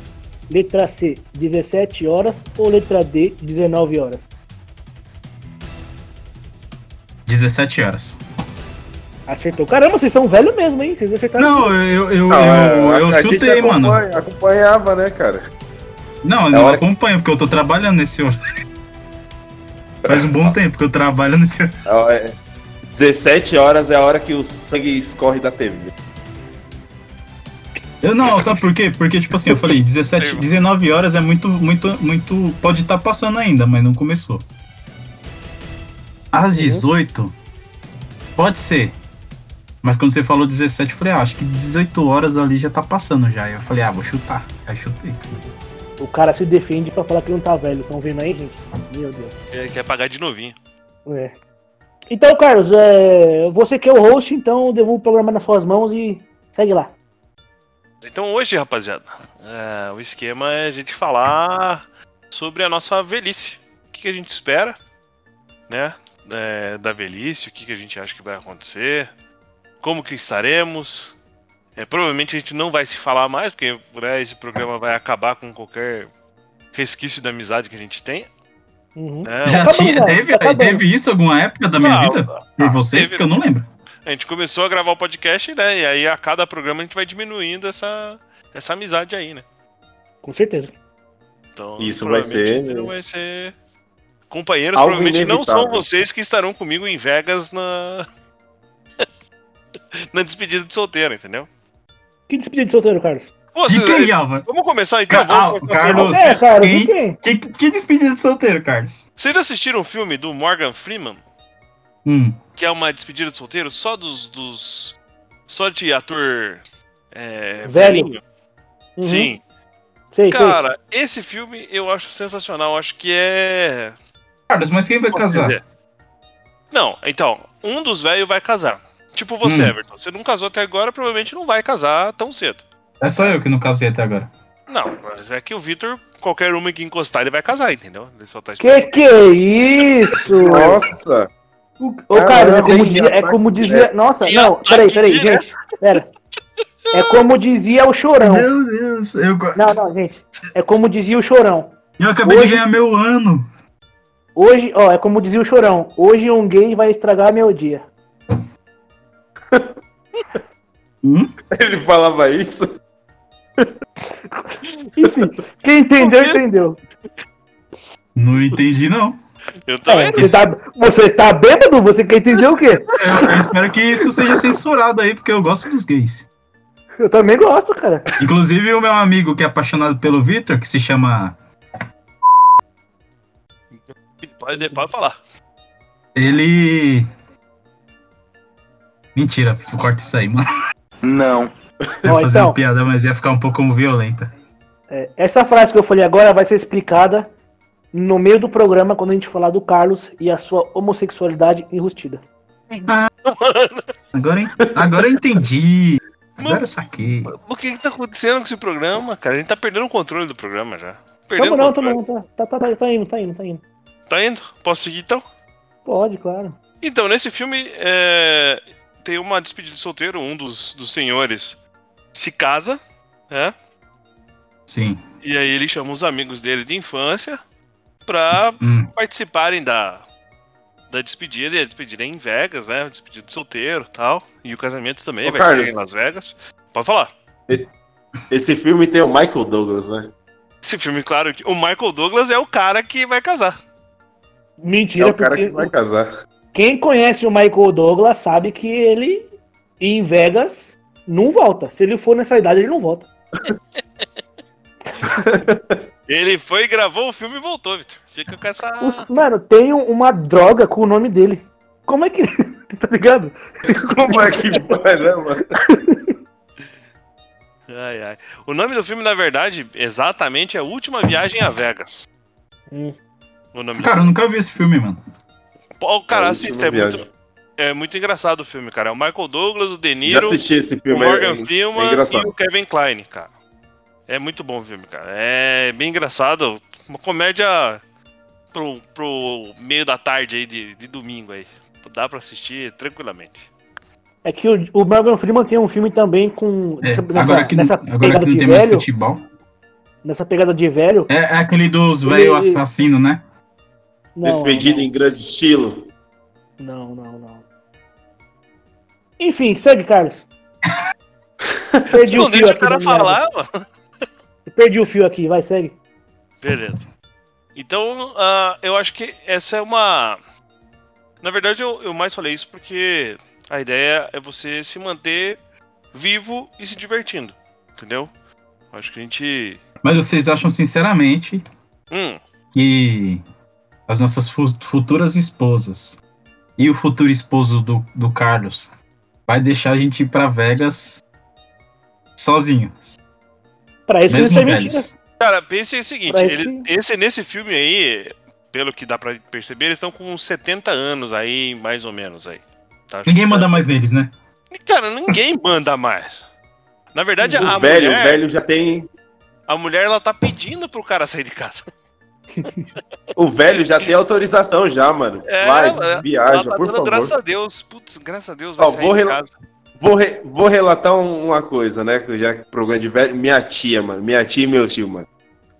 Letra C, 17 horas. Ou letra D, 19 horas? 17 horas. Acertou. Caramba, vocês são velhos mesmo, hein? Vocês acertaram. Não, eu, eu, Não, eu, a- eu a gente chutei, mano. acompanha- Acompanhava, né, cara? Não, eu É não hora que- acompanho, porque eu tô trabalhando nesse horário. *laughs* Faz um bom tempo que eu trabalho nesse horário. É, 17 horas é a hora que o sangue escorre da TV. Eu não, sabe por quê? Porque, tipo assim, eu falei, 17, 19 *laughs* horas é muito, muito, muito. Pode estar passando ainda, mas não começou. Às 18, pode ser. Mas quando você falou 17, eu falei, ah, acho que 18 horas ali já tá passando já. Aí eu falei, ah, vou chutar. Aí chutei. O cara se defende pra falar que não tá velho. Estão vendo aí, gente? Meu Deus. Quer, quer pagar de novinho. É. Então, Carlos, é, você que é o host, então eu devolvo o programa nas suas mãos e segue lá. Então hoje, rapaziada, é, o esquema é a gente falar sobre a nossa velhice. O que, que a gente espera, né? é, da velhice, o que, que a gente acha que vai acontecer, como que estaremos. É, provavelmente a gente não vai se falar mais, porque né, esse programa vai acabar com qualquer resquício da amizade que a gente tem. Uhum. Né? Já acabando, tinha, teve, tá teve isso alguma época da minha Ah, vida? ah, Por vocês? teve. Porque eu não lembro. A gente começou a gravar o podcast, né? E aí a cada programa a gente vai diminuindo essa, essa amizade aí, né? Com certeza. Então, Isso vai ser- Não vai ser. Companheiros, Algo provavelmente não são inevitável. vocês que estarão comigo em Vegas na. Na despedida de solteiro, entendeu? Que despedida de solteiro, Carlos? Pô, De quem, Alva? Vamos começar então? Ca- Vamos ah, começar Carlos. É, cara, quem? quem? Que, que despedida de solteiro, Carlos? Vocês já assistiram um filme do Morgan Freeman? Hum. Que é uma despedida de solteiro só dos. dos só de ator. É, Velho. velhinho? Uhum. Sim. Sei, sei. Cara, esse filme eu acho sensacional. Acho que é. Carlos, mas quem vai Posso casar? dizer? Não, então, um dos velhos vai casar. Tipo você, Hum. Everton. Você não casou até agora, provavelmente não vai casar tão cedo. É só eu que não casei até agora. Não, mas é que o Vitor, qualquer uma que encostar, ele vai casar, entendeu? Ele só tá Que esperando. que é isso? Nossa! Ô, Carlos, é como, dizia, é como dizia. Nossa, Que não, peraí, peraí, direto. gente. Pera. É como dizia o chorão. Meu Deus, eu, Não, não, gente. É como dizia o chorão. eu acabei Hoje- de ganhar meu ano. Hoje, ó, é como dizia o chorão. Hoje um gay vai estragar meu dia. Hum? *laughs* Ele falava isso? Enfim, quem entendeu, entendeu. Não entendi, não. Eu também você, tá, você está bêbado? Você quer entender o quê? Eu, eu espero que isso seja censurado aí, porque eu gosto dos gays. Eu também gosto, cara. Inclusive, o meu amigo que é apaixonado pelo Victor, que se chama. Pode, pode falar. Ele. Mentira, corta isso aí, mano. Não. Ia fazer então. uma piada, mas ia ficar um pouco violenta. É, essa frase que eu falei agora vai ser explicada no meio do programa quando a gente falar do Carlos e a sua homossexualidade enrustida. Agora, en- agora eu entendi. Agora eu saquei. O que, que tá acontecendo com esse programa, cara? A gente tá perdendo o controle do programa já. Perdendo não, controle. não, tá, tá, tá, tá indo, tá indo, tá indo. Tá indo? Posso seguir então? Pode, claro. Então, nesse filme é, tem uma despedida de solteiro, um dos, dos senhores se casa, né? Sim. E aí ele chama os amigos dele de infância pra Hum. participarem da, da despedida. E a despedida é em Vegas, né? Despedida de solteiro e tal. E o casamento também Ô, vai Carlos. ser em Las Vegas. Pode falar. Esse filme tem o Michael Douglas, né? Esse filme, claro, que o Michael Douglas é o cara que vai casar. É Mentira, o cara porque que vai casar. Quem conhece o Michael Douglas sabe que ele, em Vegas, Não volta. Se ele for nessa idade, ele não volta. *laughs* Ele foi, gravou o filme e voltou, Vitor. Fica com essa. Os- mano, tem um- uma droga com o nome dele. Como é que. *laughs* tá ligado? Como é que vai, né, mano? *laughs* Ai, ai. O nome do filme, na verdade, exatamente é A Última Viagem a Vegas. Hum. O nome Cara, eu nunca vi esse filme, mano. Pô, cara, É a assista, última é muito, viagem. é muito engraçado o filme, cara. É o Michael Douglas, o De Já Niro, assisti esse o filme, Morgan é, Freeman é e engraçado. o Kevin Kline, cara. É muito bom o filme, cara. É bem engraçado. Uma comédia pro, pro meio da tarde aí, de, de domingo aí. Dá pra assistir tranquilamente. É que o, o Morgan Freeman tem um filme também com. É, nessa, agora que, não- nessa agora pegada que não de tem mais velho. futebol. Nessa pegada de velho. É, é aquele dos velho assassino, né? Não, Despedida não, em grande estilo. não, não, não. Enfim, segue, Carlos. *laughs* Perdi Você o não fio deixa o aqui. cara falar, mano. Perdi o fio aqui, vai, segue. Beleza. Então, ah, eu acho que essa é uma. Na verdade, eu, eu mais falei isso porque a ideia é você se manter vivo e se divertindo. Entendeu? Acho que a gente. Mas vocês acham sinceramente Hum, que as nossas fu- futuras esposas e o futuro esposo do, do Carlos vai deixar a gente ir pra Vegas sozinho, Pra isso que mesmo é cara, pense o seguinte: ele- esse, nesse filme aí, pelo que dá pra perceber, eles estão com uns 70 anos aí, mais ou menos aí. Tá Ninguém manda mais neles, né? Cara, ninguém *laughs* manda mais. Na verdade, O a velho, mulher, o velho já tem. a mulher ela tá pedindo pro cara sair de casa. O velho já tem autorização já, mano. É, Vai, ela viaja, tá por favor. graças a Deus. Putz, graças a Deus vai Ó, sair vou. Vou, re- vou relatar um- uma coisa, né? que Já programa de velho. Minha tia, mano. Minha tia e meu tio, mano.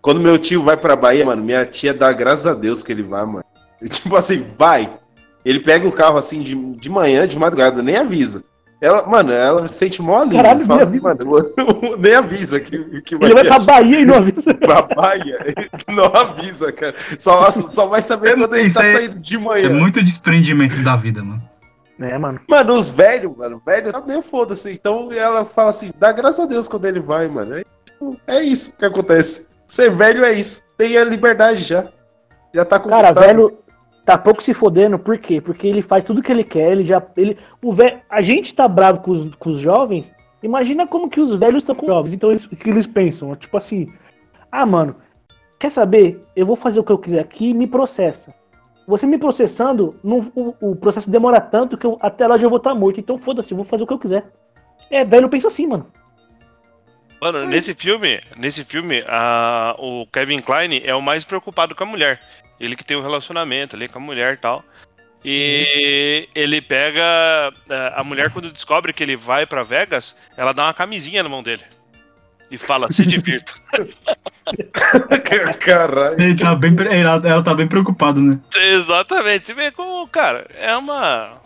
Quando meu tio vai pra Bahia, mano, minha tia dá graças a Deus que ele vai, mano. *laughs* Tipo assim, vai. Ele pega o carro assim de, de manhã, de madrugada, nem avisa. Ela, mano, ela sente mó alívio. Caralho, fala nem assim, mano, *laughs* nem avisa que, que vai Ele vai pra Bahia e não avisa. *laughs* pra Bahia. Não avisa, cara. Só, só vai saber É, quando ele tá é- saindo de manhã. É muito desprendimento da vida, mano. É, mano. Mano, os velhos, mano, velho tá meio foda-se. Então ela fala assim, dá graças a Deus quando ele vai, mano. É, tipo, é isso que acontece. Ser velho é isso. Tem a liberdade já. Já tá Cara, conquistado. velho tá pouco se fodendo, por quê? Porque ele faz tudo que ele quer, ele já. Ele, o velho, a gente tá bravo com os, com os jovens, imagina como que os velhos estão com os jovens. Então eles, o que eles pensam? Tipo assim, ah, mano, quer saber? Eu vou fazer o que eu quiser aqui me processa. Você me processando, não- o, o processo demora tanto que eu, até lá já vou estar morto. Então foda-se, vou fazer o que eu quiser. É, velho pensa assim, mano. Mano, nesse filme, nesse filme, a, o Kevin Klein é o mais preocupado com a mulher. Ele que tem um relacionamento ali com a mulher e tal. E ele pega. é, A mulher, quando descobre que ele vai pra Vegas, ela dá uma camisinha na mão dele. E fala, se divirta. *laughs* *laughs* Caralho. Ele tá bem, ela, ela tá bem preocupada, né? Exatamente. Você vê como, cara, é uma.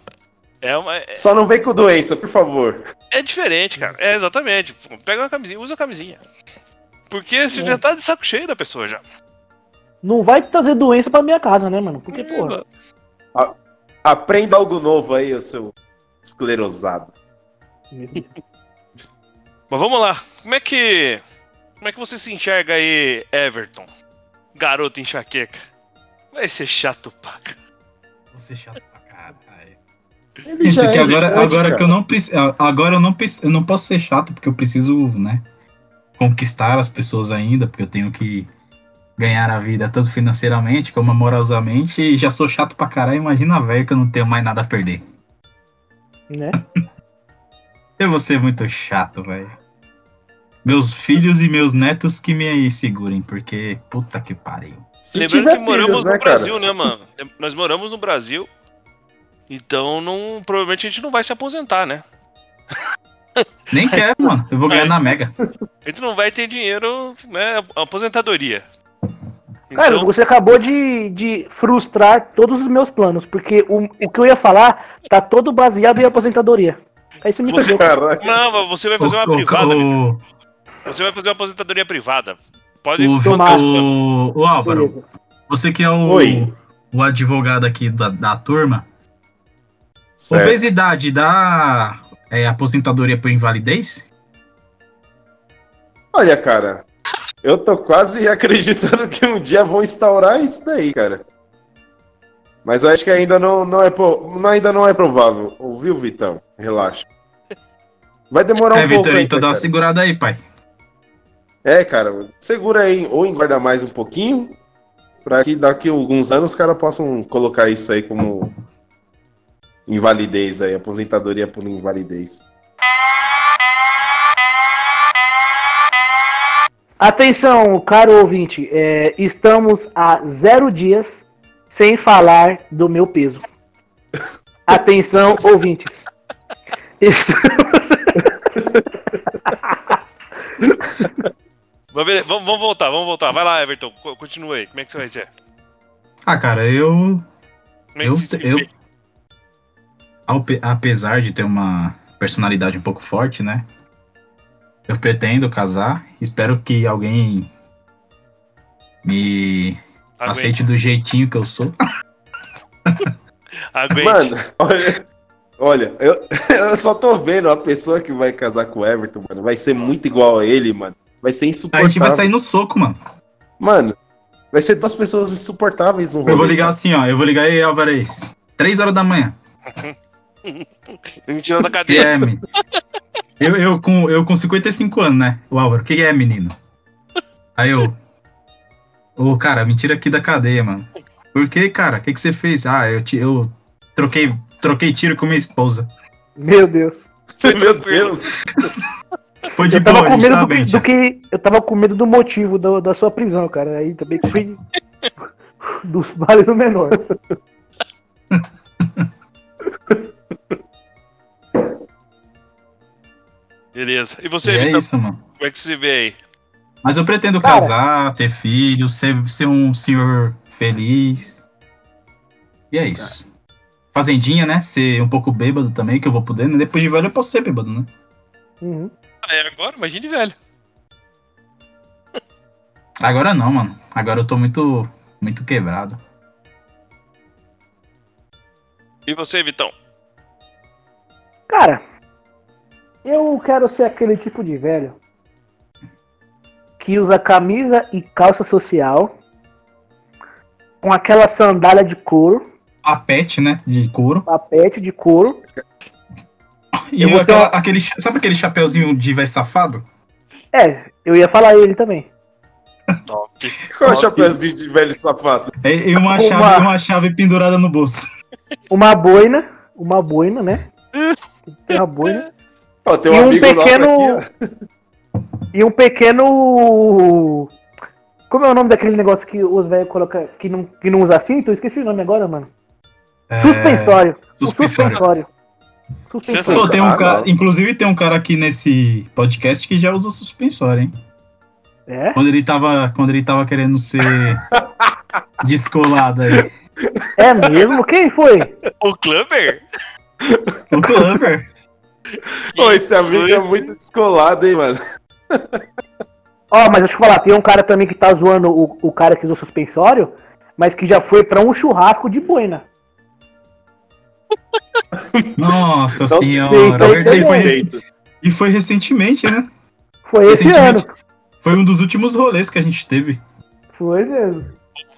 É uma. É, Só não vem com doença, por favor. é diferente, cara. É exatamente. Pega uma camisinha, usa a camisinha. Porque você É. já tá de saco cheio da pessoa já. Não vai trazer doença pra minha casa, né, mano? Porque, porra. Aprenda algo novo aí, seu esclerosado. Mas vamos lá. Como é que. Como é que você se enxerga aí, Everton? Garoto enxaqueca. Vai ser chato, paca. Você chato pra caralho. Ele Isso já é agora, gigante, agora cara. que eu não preciso. Agora eu não, eu não posso ser chato, porque eu preciso, né? Conquistar as pessoas ainda, porque eu tenho que ganhar a vida tanto financeiramente como amorosamente. E já sou chato pra caralho. Imagina, velho, que eu não tenho mais nada a perder. Né? *laughs* Eu vou ser muito chato, velho. Meus filhos e meus netos que me segurem, porque puta que pariu. Se Lembrando que moramos filhos, no né, cara? Brasil, né, mano? Nós moramos no Brasil. Então, não, provavelmente a gente não vai se aposentar, né? *laughs* Nem quero, mano. Eu vou ganhar na Mega. A gente não vai ter dinheiro, né? Aposentadoria. Cara, Então, você acabou de, de frustrar todos os meus planos, porque o, o que eu ia falar tá todo baseado em aposentadoria. Aí você me Você- perdeu. Não, mas você vai fazer uma O- privada. o- Você vai fazer uma aposentadoria privada. Pode O, Tomar. o, o Álvaro, você que é o, Oi. o advogado aqui da, da turma, Certo. obesidade dá é aposentadoria por invalidez? Olha, cara, eu tô quase *laughs* acreditando que um dia vão instaurar isso daí, cara. Mas acho que ainda não, não é, ainda não é provável. Ouviu, Vitão? Relaxa. Vai demorar um é, pouco Vitor, ainda, então dá uma segurada aí, pai. É, cara, segura aí, ou engorda mais um pouquinho, pra que daqui a alguns anos os caras possam colocar isso aí como invalidez aí, aposentadoria por invalidez. Atenção, caro ouvinte, é, estamos a zero dias sem falar do meu peso. *laughs* Atenção, ouvinte. Estamos- *laughs* Vamos, vamos- voltar, vamos voltar. Vai lá, Everton, co- continua aí. Como é que você vai ser? Ah, cara, eu. Como é que Eu, você se eu? Ao apesar de ter uma personalidade um pouco forte, né? Eu pretendo casar. Espero que alguém me Aguenta, aceite do jeitinho que eu sou. *laughs* aguente. Mano, olha, olha eu, *laughs* eu só tô vendo a pessoa que vai casar com o Everton, mano, vai ser muito igual a ele, mano. Vai ser A insuportável. gente vai sair no soco, mano. Mano, vai ser duas pessoas insuportáveis no rolê. Eu vou ligar assim, ó. Eu vou ligar aí, Alvarez. Três horas da manhã. *laughs* *laughs* Me tirou da Que cadeia. é, menino? Eu, eu, com, eu com 55 anos, né? O Álvaro, o que é, menino? Aí eu. Ô, cara, me tira aqui da cadeia, mano. Por que, cara? O que, que você fez? Ah, eu, te- eu troquei, troquei tiro com minha esposa. Meu Deus. Meu Deus. Foi de Eu tava boa, com medo tá do, bem, do que. Eu tava com medo do motivo do- da sua prisão, cara. Aí também fui dos males do menor. Beleza. E você, E é isso, mano. como é que você vê aí? Mas eu pretendo Cara. casar, ter filhos, ser, ser um senhor feliz. E é isso. Fazendinha, né? Ser um pouco bêbado também, que eu vou poder, né? Depois de velho eu posso ser bêbado, né? Uhum. É agora, imagine velho. *laughs* Agora não, mano. Agora eu tô muito, muito quebrado. E você, Vitão? Cara, eu quero ser aquele tipo de velho que usa camisa e calça social com aquela sandália de couro, A pet, né? De couro. papete de couro. E Eu aquela- uma- aquele, sabe aquele chapeuzinho de velho safado? É, eu ia falar ele também. Top. Qual é o chapeuzinho de velho safado? E, e uma, Uma- chave, uma chave pendurada no bolso. Uma boina, uma boina, né? *laughs* Uma boina. Ó, tem um E um amigo pequeno- nosso aqui, E um pequeno. Como é o nome daquele negócio que os velhos colocam que não, que não usa cinto? Eu esqueci o nome agora, mano. É, Suspensório. Suspensório. suspensório. Pô, Suspensório. tem um cara, inclusive tem um cara aqui nesse podcast que já usa suspensório, hein? É? Quando ele tava, quando ele tava querendo ser *laughs* descolado aí. É mesmo? Quem foi? O Clubber? O Clubber. Ó. Ô, esse amigo é muito descolado, hein, mano. *laughs* Ó, mas deixa eu falar, tem um cara também que tá zoando o, o cara que usa suspensório, mas que já foi pra um churrasco de boina. *laughs* Nossa Então, senhora. então, E foi, e foi recentemente, né? Foi esse ano. Foi um dos últimos rolês que a gente teve. Foi mesmo.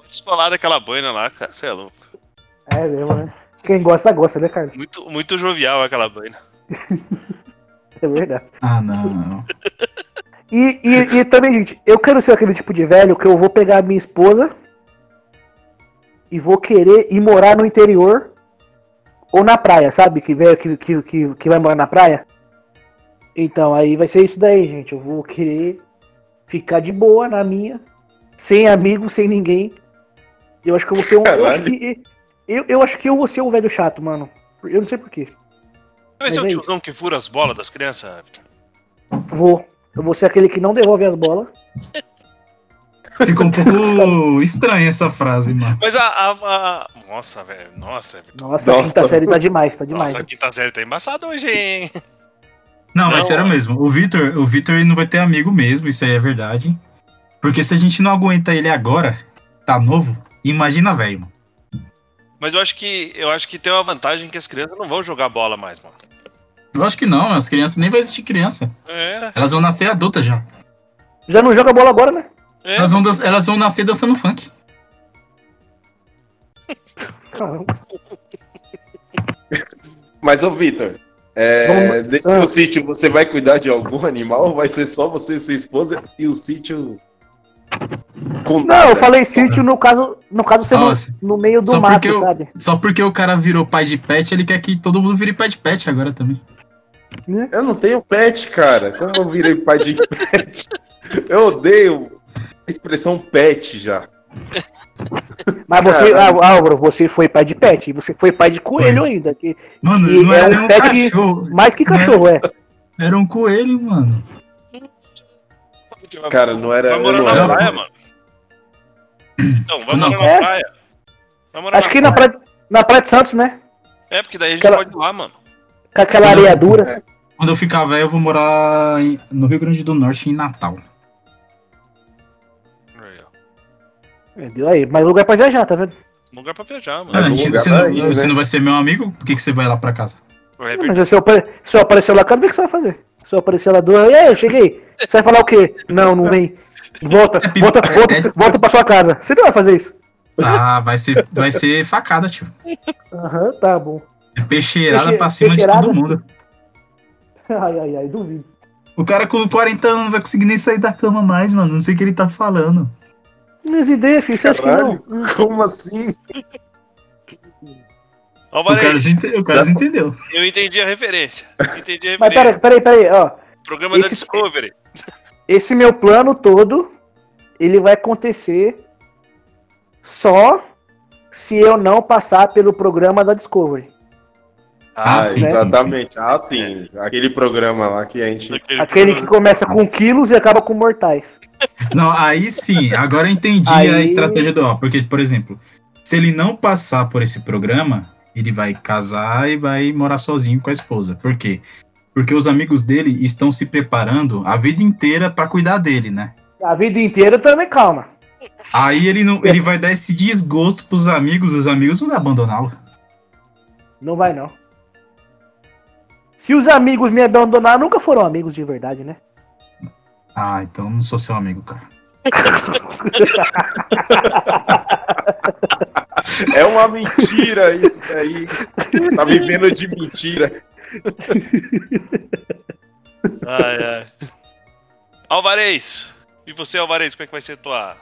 Descolado aquela boina lá, cara. Você é louco. É mesmo, né? Quem gosta, gosta, né, cara? Muito, muito jovial aquela boina. *laughs* É verdade. Ah, não, não. E, e, e também, gente, eu quero ser aquele tipo de velho que eu vou pegar a minha esposa e vou querer ir morar no interior ou na praia, sabe? Que velho que, que, que, que vai morar na praia. Então, aí vai ser isso daí, gente. Eu vou querer ficar de boa na minha, sem amigos, sem ninguém. Eu acho que eu vou ser um. Eu eu, eu acho que eu vou ser um velho chato, mano. Eu não sei porquê. Vai Mas ser o é isso. tiozão que fura as bolas das crianças? Victor? Vou. Eu vou ser aquele que não devolve as bolas. Ficou um pouco *laughs* estranha essa frase, mano. Mas a. a- a- Nossa, velho. Nossa, Victor. Nossa, Nossa. a quinta série tá demais, tá demais. Nossa, a quinta série tá embaçada hoje, hein? Não, mas sério mesmo. O Victor, o Victor não vai ter amigo mesmo, isso aí é verdade. Porque se a gente não aguenta ele agora, tá novo, imagina, velho. mano. Mas eu acho que eu acho que tem uma vantagem que as crianças não vão jogar bola mais, mano. Lógico que não, as crianças nem vai existir criança. É, Elas vão nascer adultas já. Já não joga bola agora, né? é. Elas vão, elas vão nascer dançando funk. Caramba. *laughs* Mas, ô Vitor, é, desse Ah. seu sítio você vai cuidar de algum *laughs* animal ou vai ser só você e sua esposa e o sítio. Com Não, nada? eu falei sítio no caso, no caso sendo Nossa. no meio do Só mato, porque? Só porque o cara virou pai de pet, ele quer que todo mundo vire pai de pet agora também. Eu não tenho pet, cara. Como eu virei pai de *laughs* pet? Eu odeio a expressão pet já. Mas você, Caralho. ah, Álvaro, você foi pai de pet, e você foi pai de coelho ainda, que Mano, E não é era um nem um pet- cachorro. mais que cachorro, é. Era um coelho, mano. Cara, não era. Vai morar não na era. praia, mano. Não, vai Não. morar na É? praia. Vai morar Acho que na praia, na praia de Santos, né? É, porque daí a gente Aquela- pode ir lá, mano. Com aquela areia dura. Quando eu ficar velho, eu vou morar em- no Rio Grande do Norte, em Natal. Aí, ó. É, deu aí, mas lugar pra viajar, tá vendo? Lugar pra viajar, mano. Mas Ah, gente, lugar você, não, ir, você né? não vai ser meu amigo? Por que, que você vai lá pra casa? É, Mas se eu, se eu aparecer lá, ver o que você vai fazer. Se eu aparecer lá, do, e aí, eu cheguei. Você vai falar o quê? Não, não vem. Volta, É, volta, é, volta, é. volta pra sua casa. Você não vai fazer isso. Ah, vai ser, vai ser facada, tio. Aham, tá bom. É peixeirada Peixe- pra cima de peixeirada? todo mundo. Ai, ai, ai, duvido. O cara com 40 anos não vai conseguir nem sair da cama mais, mano. Não sei o que ele tá falando. Minhas ideias, filho, você acha que não? Como assim? Ó, O cara, ente- o cara entendeu. eu entendi a referência. Entendi a Mas referência. peraí, peraí, peraí, ó. Programa da esse- Discovery. *laughs* Esse meu plano todo, ele vai acontecer só se eu não passar pelo programa da Discovery. Ah, sim, sim, exatamente. Ah, sim. Aquele programa lá que a gente. Daquele Aquele que começa com quilos e acaba com mortais. *laughs* Não, aí sim, agora eu entendi Aí- a estratégia do ó. Porque, por exemplo, se ele não passar por esse programa, ele vai casar e vai morar sozinho com a esposa. Por quê? Porque os amigos dele estão se preparando a vida inteira pra cuidar dele, né? A vida inteira também, calma. Aí ele não, ele vai dar esse desgosto pros amigos, os amigos não vão abandoná-lo. Não vai, não. Se os amigos me abandonar, nunca foram amigos de verdade, né? Ah, então não sou seu amigo, cara. É uma mentira isso aí. Tá vivendo de mentira. Ai, ai. Alvarez. E você, Alvarez, como é que vai ser tua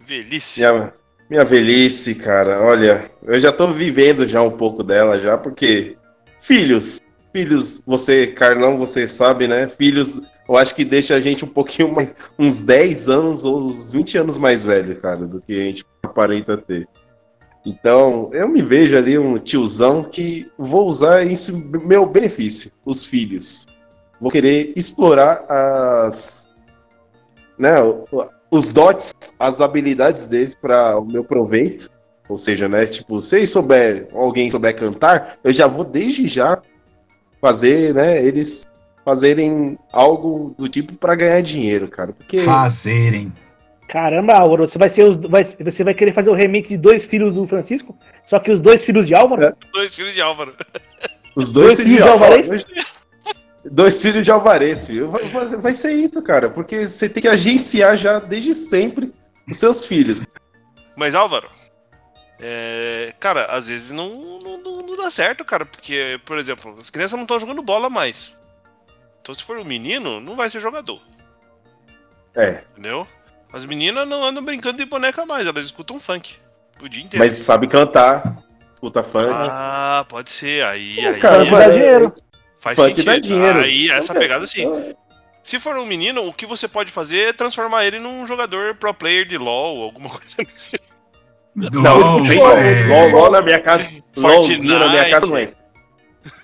velhice? Minha, minha velhice, cara, olha, eu já tô vivendo já um pouco dela já, porque filhos, filhos, você, Carlão, você sabe, né? Filhos, eu acho que deixa a gente um pouquinho mais, uns 10 anos ou uns 20 anos mais velho, cara, do que a gente aparenta ter. Então, eu me vejo ali um tiozão que vou usar em meu benefício, os filhos. Vou querer explorar as né, os dotes, as habilidades deles para o meu proveito. Ou seja, né, tipo, se souber, alguém souber cantar, eu já vou desde já fazer, né, eles fazerem algo do tipo para ganhar dinheiro, cara. Porque Fazerem. Caramba, Álvaro, você vai, ser os, vai, você vai querer fazer o remake de dois filhos do Francisco? Só que os dois filhos de Álvaro? É. Dois filhos de Álvaro. *laughs* os Dois dois, filhos de Alvarez? Dois, dois filhos de Alvarez, filho. Vai, vai- vai ser isso, cara. Porque você tem que agenciar já desde sempre os seus filhos. Mas, Álvaro, é, cara, às vezes não, não, não- não dá certo, cara, porque, por exemplo, as crianças não estão jogando bola mais. Então, se for um menino, não vai ser jogador, É, entendeu? As meninas não andam brincando de boneca mais, elas escutam funk o dia inteiro. mas sabe cantar, escuta funk. Ah, pode ser, aí, Pô, aí cara, é- dá dinheiro. faz funk sentido. dá dinheiro. Aí, essa Então, pegada sim. então, Se for um menino, o que você pode fazer é transformar ele num jogador pro player de LoL, alguma *laughs* coisa assim. Não, LOL, sem é, LOL, LOL na minha casa. *laughs* LOLzinho na minha casa não entra.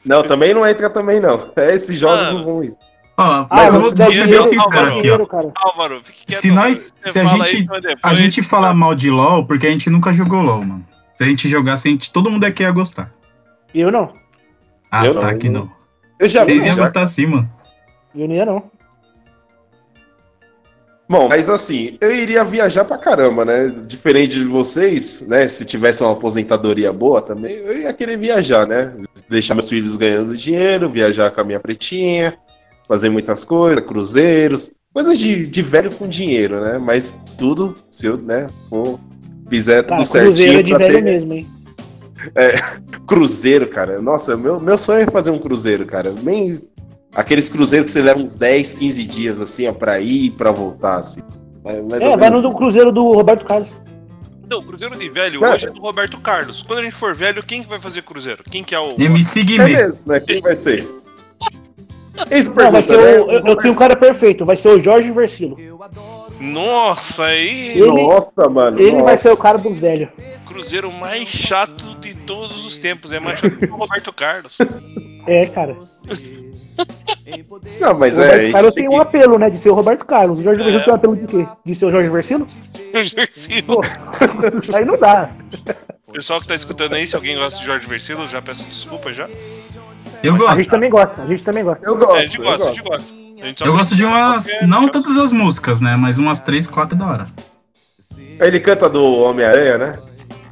Não, também não entra também não. É, Esses jogos Mano. não vão ir. Ó, Ah, mas eu mas vou, ser bem sincero Álvaro. aqui, ó. cara. Álvaro, fique quieto. Se nós- Você se a gente- depois- A gente fala mal de LOL porque a gente nunca jogou LOL, mano. Se a gente jogasse, a gente, todo mundo aqui ia gostar. Eu não. Ah, Eu tá, não, que eu não. Eu já vi, Vocês iam gostar sim, mano. Eu não ia, não. Bom, mas assim, eu iria viajar pra caramba, né? Diferente de vocês, né? Se tivesse uma aposentadoria boa também, eu ia querer viajar, né? Deixar meus filhos ganhando dinheiro, viajar com a minha pretinha, fazer muitas coisas, cruzeiros, coisas de, de velho com dinheiro, né? Mas tudo, se eu, né, for, fizer tudo cruzeiro certinho é de pra velho ter mesmo, hein? *laughs* cruzeiro, cara. Nossa, meu, meu sonho é fazer um cruzeiro, cara. Nem aqueles cruzeiros que você leva uns 10, 15 dias, assim, ó, pra ir e pra voltar, assim. É, mais É, vai menos no do cruzeiro do Roberto Carlos. Não, Cruzeiro de velho Cara. hoje é do Roberto Carlos. Quando a gente for velho, quem que vai fazer Cruzeiro? Quem que é o. MC. Guimê. Beleza, né? Quem vai ser? Esse Não, vai ser o, né? eu, eu tenho um cara perfeito, vai ser o Jorge Versilo. Nossa, aí. Ele- Nossa, mano. Ele vai nossa. ser o cara dos velhos. Cruzeiro mais chato de todos os tempos. É mais chato que o Roberto Carlos. É, cara. Não, mas o é. a Roberto gente Carlos tem tem que- um apelo, né? De ser o Roberto Carlos. O Jorge É. Versilo tem um apelo de quê? De ser o Jorge Versilo? Versilo. Aí não dá. Pessoal que tá escutando aí, se alguém gosta de Jorge Versilo, já peço desculpa já. Eu A gosto. gente também gosta, a gente também gosta. Eu É, gosto, a gente gosta, a gosto. gente gosta. A gente só Eu gosto de umas. Não todas as músicas, né? Mas umas três, quatro da hora. Ele canta do Homem-Aranha, né?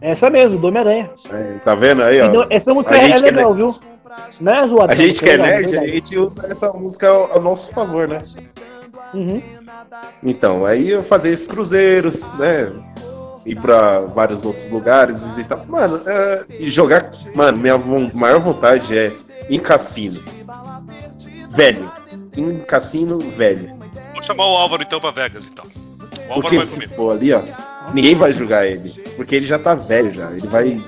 Essa mesmo, do Homem-Aranha. É, tá vendo aí, ó? não- Essa música A é é legal, viu? Não é zoada. A gente que é legal, nerd, a gente usa essa música ao, nosso favor, né? Uhum. Então, aí eu fazer esses cruzeiros, né? Ir pra vários outros lugares, visitar. Mano, é, e jogar. Mano, minha maior vontade é em cassino. Velho. Em cassino velho. Vou chamar o Álvaro então pra Vegas, então. O Álvaro Porque vai comigo. for ali, ó, ninguém vai julgar ele. Porque ele já tá velho já. Ele vai.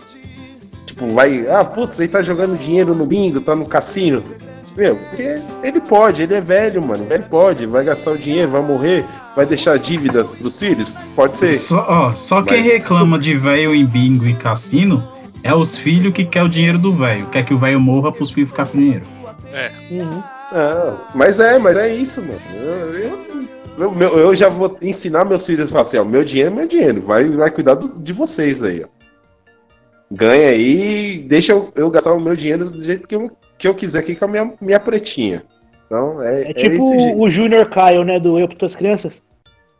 Tipo, vai. Ah, putz, ele tá jogando dinheiro no bingo, tá no cassino. Meu, porque ele pode, ele é velho, mano. Ele pode, vai gastar o dinheiro, vai morrer, vai deixar dívidas pros filhos. Pode ser. Só, ó, só quem Vai. reclama de velho em bingo e cassino é os filhos que quer o dinheiro do velho. Quer que o velho morra pros filhos ficar com dinheiro. Uhum. Não, mas é, mas é isso, mano. Eu, eu, eu, já vou ensinar meus filhos a falar assim, ó, meu dinheiro é meu dinheiro, vai, vai cuidar do- de vocês aí, ó. Ganha aí, deixa eu, eu gastar o meu dinheiro do jeito que eu, que eu quiser aqui com a minha, minha pretinha. Então, é, É é tipo esse jeito. o Junior Kyle, né, do Eu para Tuas Crianças.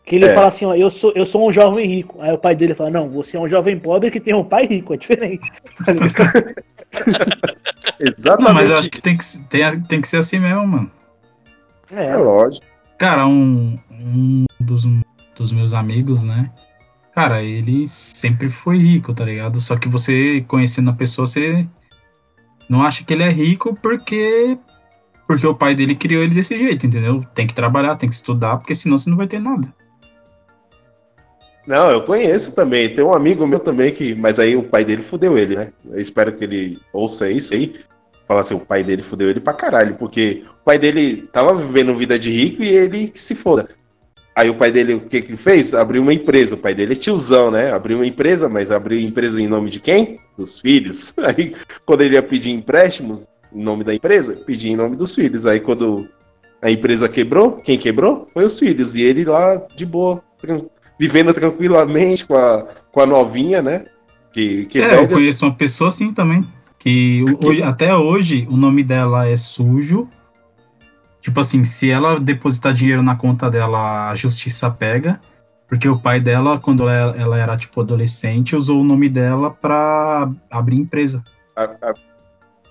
Que ele É. fala assim, ó, eu sou, eu sou um jovem rico. Aí o pai dele fala, não, você é um jovem pobre que tem um pai rico, é diferente. *laughs* Exatamente. Não, mas eu acho que tem que, tem, tem que ser assim mesmo, mano. É É, lógico. Cara, um, um dos, dos meus amigos, né? Cara, ele sempre foi rico, tá ligado? Só que você, conhecendo a pessoa, você não acha que ele é rico porque porque o pai dele criou ele desse jeito, entendeu? Tem que trabalhar, tem que estudar, porque senão você não vai ter nada. Não, eu conheço também. Tem um amigo meu também que. Mas aí o pai dele fudeu ele, né? Eu espero que ele ouça isso aí. Falar assim, o pai dele fudeu ele pra caralho. Porque o pai dele tava vivendo vida de rico e ele se foda. Aí o pai dele, o que que fez? Abriu uma empresa. O pai dele é tiozão, né? Abriu uma empresa, mas abriu empresa em nome de quem? Dos filhos. *laughs* Aí, quando ele ia pedir empréstimos em nome da empresa, pedia em nome dos filhos. Aí, quando a empresa quebrou, quem quebrou? Foi os filhos. E ele lá, de boa, vivendo tranquilamente com a, com a novinha, né? Que, que É, eu conheço uma pessoa assim também. Que hoje- até hoje o nome dela é sujo. Tipo assim, se ela depositar dinheiro na conta dela, a justiça pega. Porque o pai dela, quando ela, ela era tipo adolescente, usou o nome dela pra abrir empresa.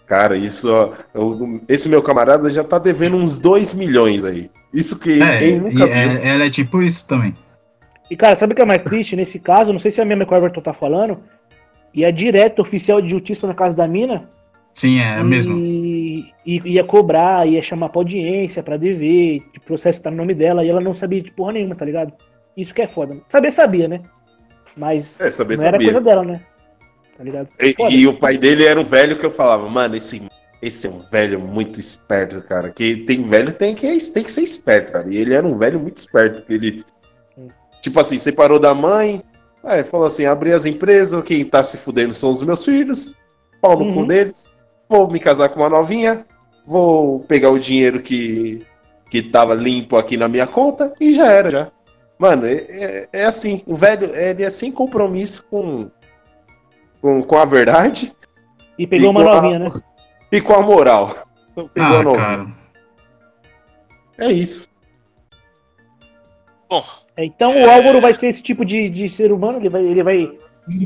Cara, isso, ó, eu- esse meu camarada já tá devendo uns 2 milhões aí. Isso que É, nunca viu. é- ela é tipo isso também. E, cara, sabe o que é mais triste nesse caso? Não sei se é a mesma que o Everton tá falando. E é direto oficial de justiça na casa da mina. Sim, é e, mesmo. E ia cobrar, ia chamar pra audiência, pra dever, o processo tá no nome dela, e ela não sabia de porra nenhuma, tá ligado? Isso que é foda. Saber sabia, né? Mas É, saber não era sabia. coisa dela, né? Tá ligado? E, e o pai dele era um velho que eu falava, mano, esse, esse é um velho muito esperto, cara. Que tem velho tem que, tem que ser esperto, cara. E ele era um velho muito esperto. que Ele, tipo assim, separou da mãe, aí falou assim: abri as empresas, quem tá se fudendo são os meus filhos, pau no cu Uhum. deles, vou me casar com uma novinha, vou pegar o dinheiro que, que tava limpo aqui na minha conta e já era, já. Mano, é, é- é assim, o velho, ele é sem compromisso com, com, com a verdade E pegou uma e com a- novinha, né? *laughs* e com a moral. Então, pegou a Ah, novinha. cara. É isso. Bom, Então É. o Álvaro vai ser esse tipo de, de ser humano, ele vai, ele vai,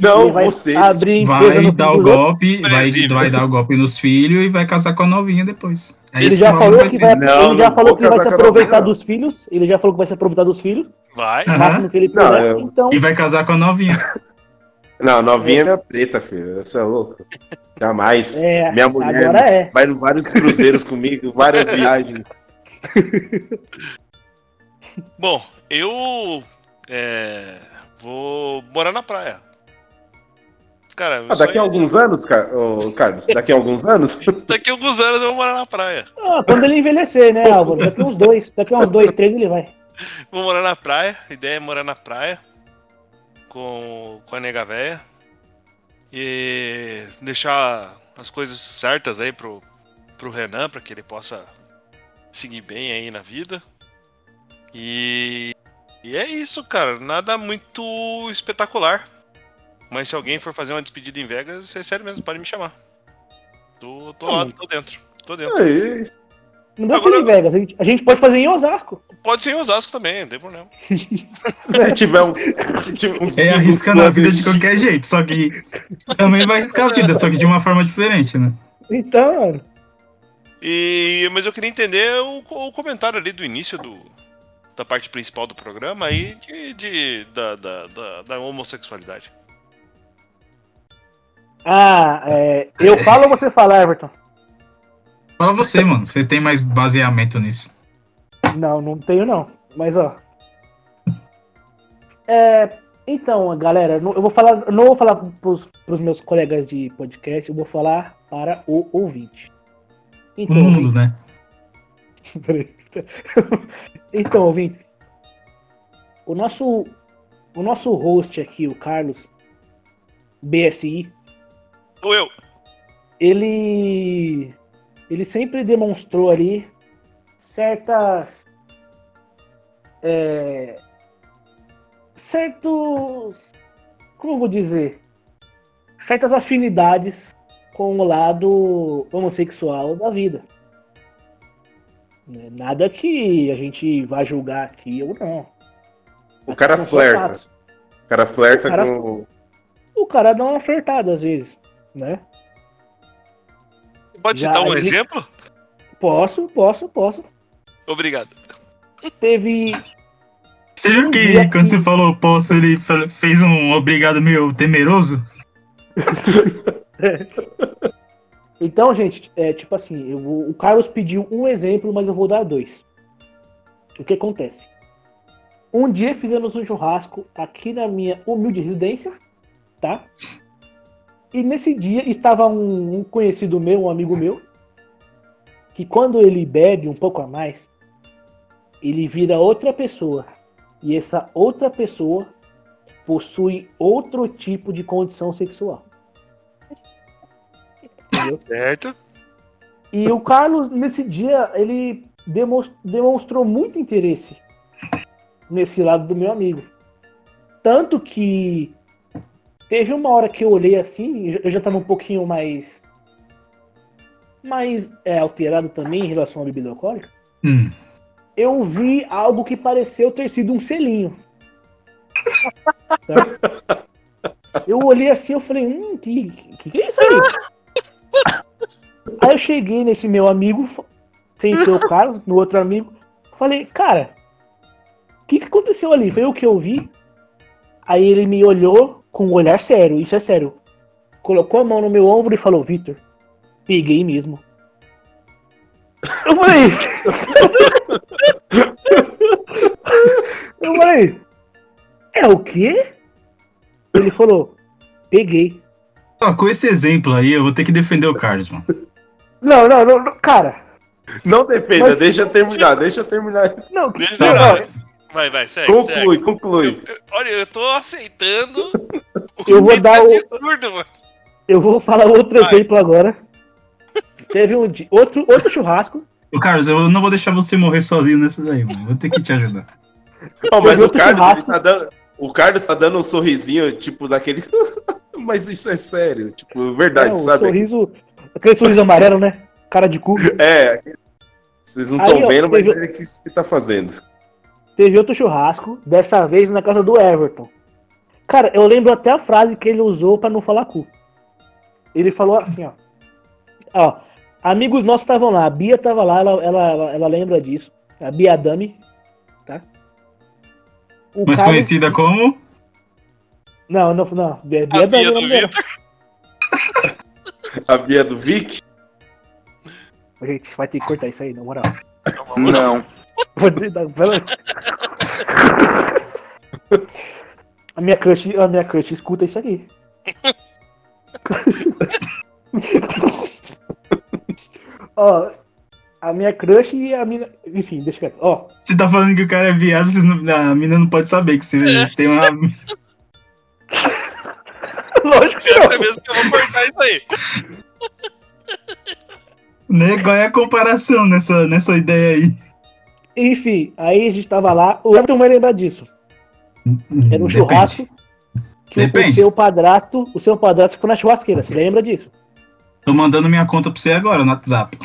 Não, ele vai você. abrir Vai dar o golpe, vai, vai dar o golpe nos filhos e vai casar com a novinha depois. É Ele isso já falou vai que ser. vai, Não, ele já falou que vai se a aproveitar dos filhos. Ele já falou que vai se aproveitar dos filhos, vai. que ele Não, puder. eu- Então, E vai casar com a novinha. *laughs* Não, novinha é minha preta, filho. Você é louco. Jamais. é, Minha mulher agora é. vai em vários cruzeiros comigo, várias viagens. *laughs* Bom, eu é, vou morar na praia. Cara, Ah, daqui a alguns anos, Car- ô, Carlos, daqui a alguns anos, *laughs* daqui a alguns anos eu vou morar na praia. Ah, quando ele envelhecer, né, Álvaro? Daqui uns dois, daqui a uns dois, três ele vai. Vou morar na praia. A ideia é morar na praia com, com a nega véia. E deixar as coisas certas aí pro, pro Renan, para que ele possa seguir bem aí na vida. E, e é isso, cara. Nada muito espetacular. Mas se alguém for fazer uma despedida em Vegas, é sério mesmo, pode me chamar. Tô, tô lá, tô dentro. Tô dentro. aí, Não precisa ser em Vegas, a gente, a gente pode fazer em Osasco. Pode ser em Osasco também, não tem problema. se *laughs* tiver uns. Se tiver uns É arriscando a vida de qualquer jeito, só que também vai arriscar a vida, só que de uma forma diferente, né? Então, E, mas eu queria entender o, o comentário ali do início do, da parte principal do programa aí de, de- da, da, da, da homossexualidade. Ah, é, eu falo ou você fala, Everton? Fala você, mano, você tem mais baseamento nisso. Não, não tenho não. Mas ó. *laughs* É, então, galera, eu vou falar, não vou falar pros, pros meus colegas de podcast, eu vou falar para o ouvinte. O Então, mundo, né? *laughs* Peraí. *laughs* então, ouvinte. O nosso, o nosso host aqui, o Carlos BSI, Ou eu. ele ele sempre demonstrou ali certas é, certos como eu vou dizer certas afinidades com o lado homossexual da vida Né, nada que a gente vá julgar aqui ou não O cara só flerta. O cara flerta O cara- com. o cara dá uma flertada às vezes né Pode Já, citar um ele- exemplo? posso posso posso Obrigado. teve Você viu que dia quando que- você falou posso, ele fe- fez um obrigado meio temeroso? *laughs* Então, gente, é tipo assim, eu vou- o Carlos pediu um exemplo, mas eu vou dar dois. O que acontece? Um dia fizemos um churrasco aqui na minha humilde residência, tá? E nesse dia estava um, um conhecido meu, um amigo meu, que quando ele bebe um pouco a mais, ele vira outra pessoa. E essa outra pessoa possui outro tipo de condição sexual. Entendeu? Certo. E o Carlos, nesse dia, ele demonstrou muito interesse nesse lado do meu amigo. Tanto que teve uma hora que eu olhei assim, eu já estava um pouquinho mais. mais é, alterado também em relação à bebida alcoólica. Hum. Eu vi algo que pareceu ter sido um selinho. *laughs* Eu olhei assim, eu falei, hum, que, que, que é isso aí? *laughs* Aí eu cheguei nesse meu amigo, sem ser o cara, no outro amigo, falei, cara, o que, que aconteceu ali? Foi o que eu vi. Aí ele me olhou com um olhar sério, isso é sério. Colocou a mão no meu ombro e falou, Vitor, peguei mesmo. Eu falei. *laughs* eu falei, é o quê? Ele falou, peguei. Ó, com esse exemplo aí, eu vou ter que defender o Carlos, mano. Não, não, não, não, cara. Não defenda, Mas- deixa eu terminar, deixa eu terminar. Não, Deixa não, eu não, ver. Vai, vai, segue, Conclui, segue. conclui. Eu- olha, eu tô aceitando. *laughs* Eu vou dar é o- absurdo, mano. Eu vou falar outro Vai. exemplo agora. Teve um dia, outro, outro churrasco. Ô, Carlos, eu não vou deixar você morrer sozinho nessa daí, mano. Vou ter que te ajudar. Ó, mas o Carlos, tá dando. O Carlos tá dando um sorrisinho, tipo, daquele. *laughs* mas isso é sério, tipo, verdade, É, o sabe? sorriso. Aquele sorriso amarelo, né? Cara de cu. É. Vocês não estão vendo, mas teve- ele que, que tá fazendo. teve outro churrasco, dessa vez na casa do Everton. Cara, eu lembro até a frase que ele usou pra não falar cu. Ele falou assim, ó. Ó, amigos nossos estavam lá, a Bia tava lá, ela, ela, ela, ela lembra disso. A Bia Dami, tá? O Mais Carlos- conhecida como. Não, não, não. Bia, A Bia Dami, Bia do. Vitor. A Bia do Vic? Gente, vai ter que cortar isso aí, na moral. Não. Vou dizer, não, aí. A minha crush, a minha crush escuta isso aqui. Ó, a minha crush e a mina. Enfim, deixa quieto. Ó, Você tá falando que o cara é viado, não- a mina não pode saber que você tem uma. *laughs* lógico que não. mesmo que eu vou cortar isso aí? *laughs* Né? Qual é a comparação nessa, nessa ideia aí? Enfim, aí a gente tava lá. O Everton vai lembrar disso. Era um Depende. churrasco. Que o- o Depende. seu padrasto, o seu padrasto foi na churrasqueira. Você lembra disso? Tô mandando minha conta pra você agora no WhatsApp.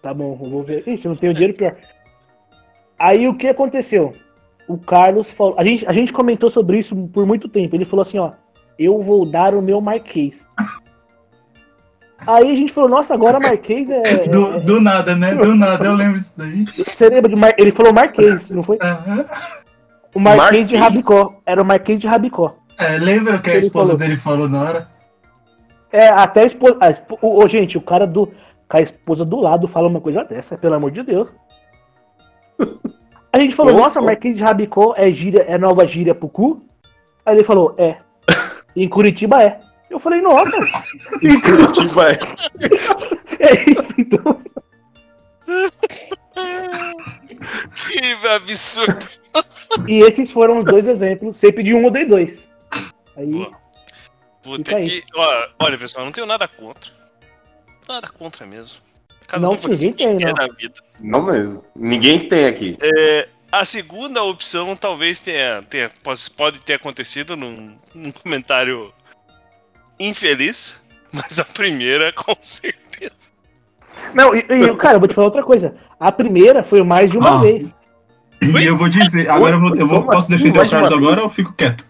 Tá bom, eu vou ver. Ixi, eu não tenho dinheiro pior. Aí o que aconteceu? O Carlos falou. A gente, a gente comentou sobre isso por muito tempo. Ele falou assim, ó. Eu vou dar o meu Marquês. Aí a gente falou, nossa, agora Marquês é. *laughs* Do, é- do nada, né? Do nada, eu lembro disso daí. Você lembra de Mar... Ele falou Marquês, não foi? Aham. O Marquês, de Marquês? Rabicó. Era o Marquês de Rabicó. É, lembra o que a esposa falou. dele falou na hora? É, até a esposa. A espo... Ô, ô, gente, o cara do. Com a esposa do lado fala uma coisa dessa, pelo amor de Deus. *laughs* A gente falou, nossa. Marquês de Rabicó é gíria, é nova gíria pro cu? Aí ele falou, é. *laughs* Em Curitiba é. Eu falei, nossa, *laughs* Vai. *laughs* é isso então. Que absurdo. E esses foram os dois exemplos. Você pediu um, eu dei dois. Aí. Puta aí. que. ó, Olha, pessoal, não tenho nada contra. Nada contra mesmo. Cada Não, um faz o ninguém que tem, quer não. na vida. Não mesmo. Ninguém que tem aqui. É, a segunda opção talvez tenha, tenha pode, ter acontecido num, num comentário infeliz, *laughs* mas a primeira *laughs* com certeza. Não, e, e, cara, eu vou te falar outra coisa. A primeira foi mais de uma Ah. vez. E eu vou dizer, agora eu vou, eu vou posso assim? defender o Carlos agora vez? ou eu fico quieto?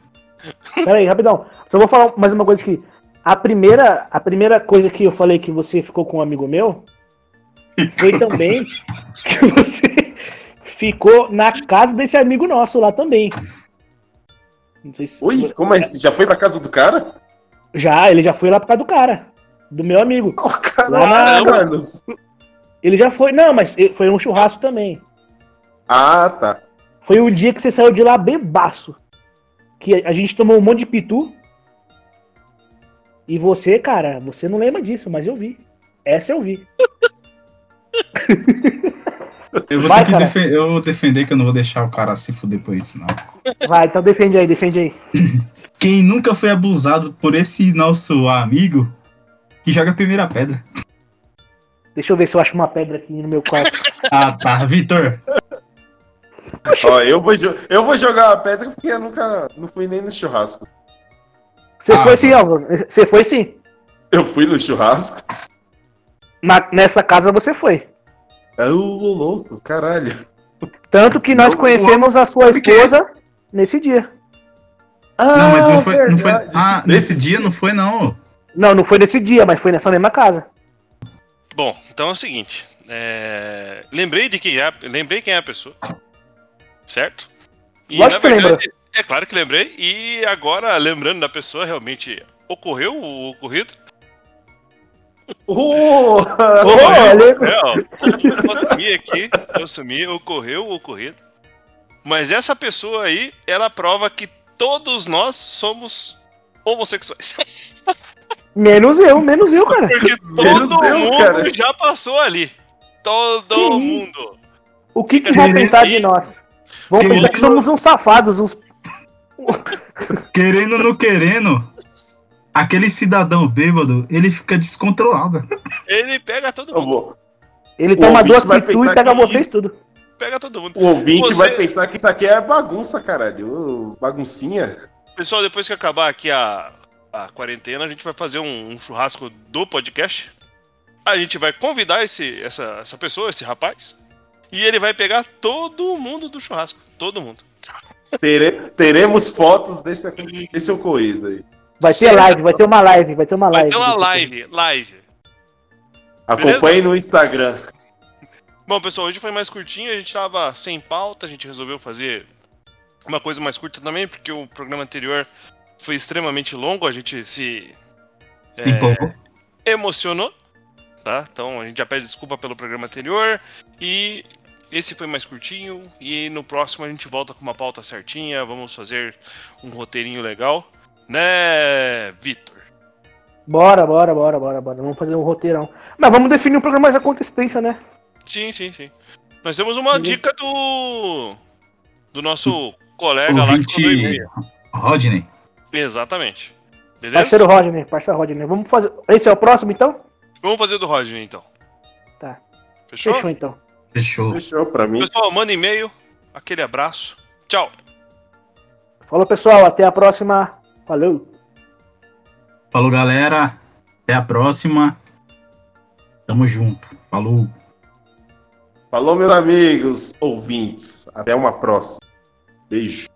Pera aí, rapidão. Só vou falar mais uma coisa aqui. A primeira, a primeira coisa que eu falei que você ficou com um amigo meu foi também que você ficou na casa desse amigo nosso lá também. Não sei se. Ui, como é isso? Já foi pra casa do cara? Já, ele já foi lá por causa do cara. Do meu amigo. Oh, Lá caralho, mano. Ele já foi. Não, mas foi um churrasco também. Ah, tá. Foi um dia que você saiu de lá bebaço. Que a gente tomou um monte de pitu. E você, cara, você não lembra disso, mas eu vi. Essa eu vi. *laughs* Eu vou Vai, ter que defen- eu vou defender que eu não vou deixar o cara se fuder por isso, não. Vai, então defende aí, defende aí. *laughs* Quem nunca foi abusado por esse nosso amigo que joga a primeira pedra. Deixa eu ver se eu acho uma pedra aqui no meu quarto. *laughs* Ah, tá. Vitor, Ó, eu vou, eu vou jogar a pedra porque eu nunca não fui nem no churrasco. Você Ah, foi sim, Álvaro. Você foi sim. Eu fui no churrasco? Na- nessa casa você foi. É o louco, caralho. Tanto que nós conhecemos a sua esposa nesse dia. não, mas não foi, não foi. Ah, nesse dia não foi, não. Não, não foi nesse dia, mas foi nessa mesma casa. Bom, então é o seguinte. é, Lembrei de quem é. Lembrei quem é a pessoa. Certo? E Lógico que você lembra. é claro que lembrei. E agora, lembrando da pessoa, realmente ocorreu o ocorrido. *laughs* Oh, olha. É, ó, eu assumi aqui, eu assumi, ocorreu o ocorrido. Mas essa pessoa aí, ela prova que todos nós somos homossexuais. *laughs* Menos eu, menos eu, cara. Porque Menos todo eu, mundo cara. já passou ali. Todo Que mundo. O que, que vão pensar de nós? Vão Que pensar que somos uns safados, uns. Querendo ou não querendo, aquele cidadão bêbado, ele fica descontrolado. Ele pega todo mundo. Ele O toma duas pitu e pega vocês isso- tudo. Pega todo mundo. O ouvinte Você- vai pensar que isso aqui é bagunça, caralho. Ô, baguncinha. Pessoal, depois que acabar aqui a, a quarentena, a gente vai fazer um, um churrasco do podcast. A gente vai convidar esse, essa, essa pessoa, esse rapaz. E ele vai pegar todo mundo do churrasco. todo mundo. Tere- teremos fotos desse, desse ocorrido aí. Vai ter live, vai ter uma live, vai ter uma Vai live. ter uma live, live. Acompanhe no Instagram. Bom, pessoal, hoje foi mais curtinho, a gente tava sem pauta, a gente resolveu fazer uma coisa mais curta também, porque o programa anterior foi extremamente longo, a gente se é, emocionou, tá? Então a gente já pede desculpa pelo programa anterior e esse foi mais curtinho e no próximo a gente volta com uma pauta certinha, vamos fazer um roteirinho legal, né, Vitor? Bora, bora, bora, bora, bora. Vamos fazer um roteirão. Mas vamos definir um programa já com antecedência, né? Sim, sim, sim. Nós temos uma Sim. dica do do nosso colega lá que mandou e-mail. Rodney. Exatamente. Beleza? Parceiro Rodney, parceiro Rodney. Vamos fazer. Esse é o próximo então? Vamos fazer do Rodney então. Tá. Fechou? Fechou então. Fechou. Fechou pra mim. Pessoal, manda e-mail. Aquele abraço. Tchau. Falou pessoal, até a próxima. Falou. Falou, galera. Até a próxima. Tamo junto. Falou. Falou, meus amigos, ouvintes. Até uma próxima. Beijo.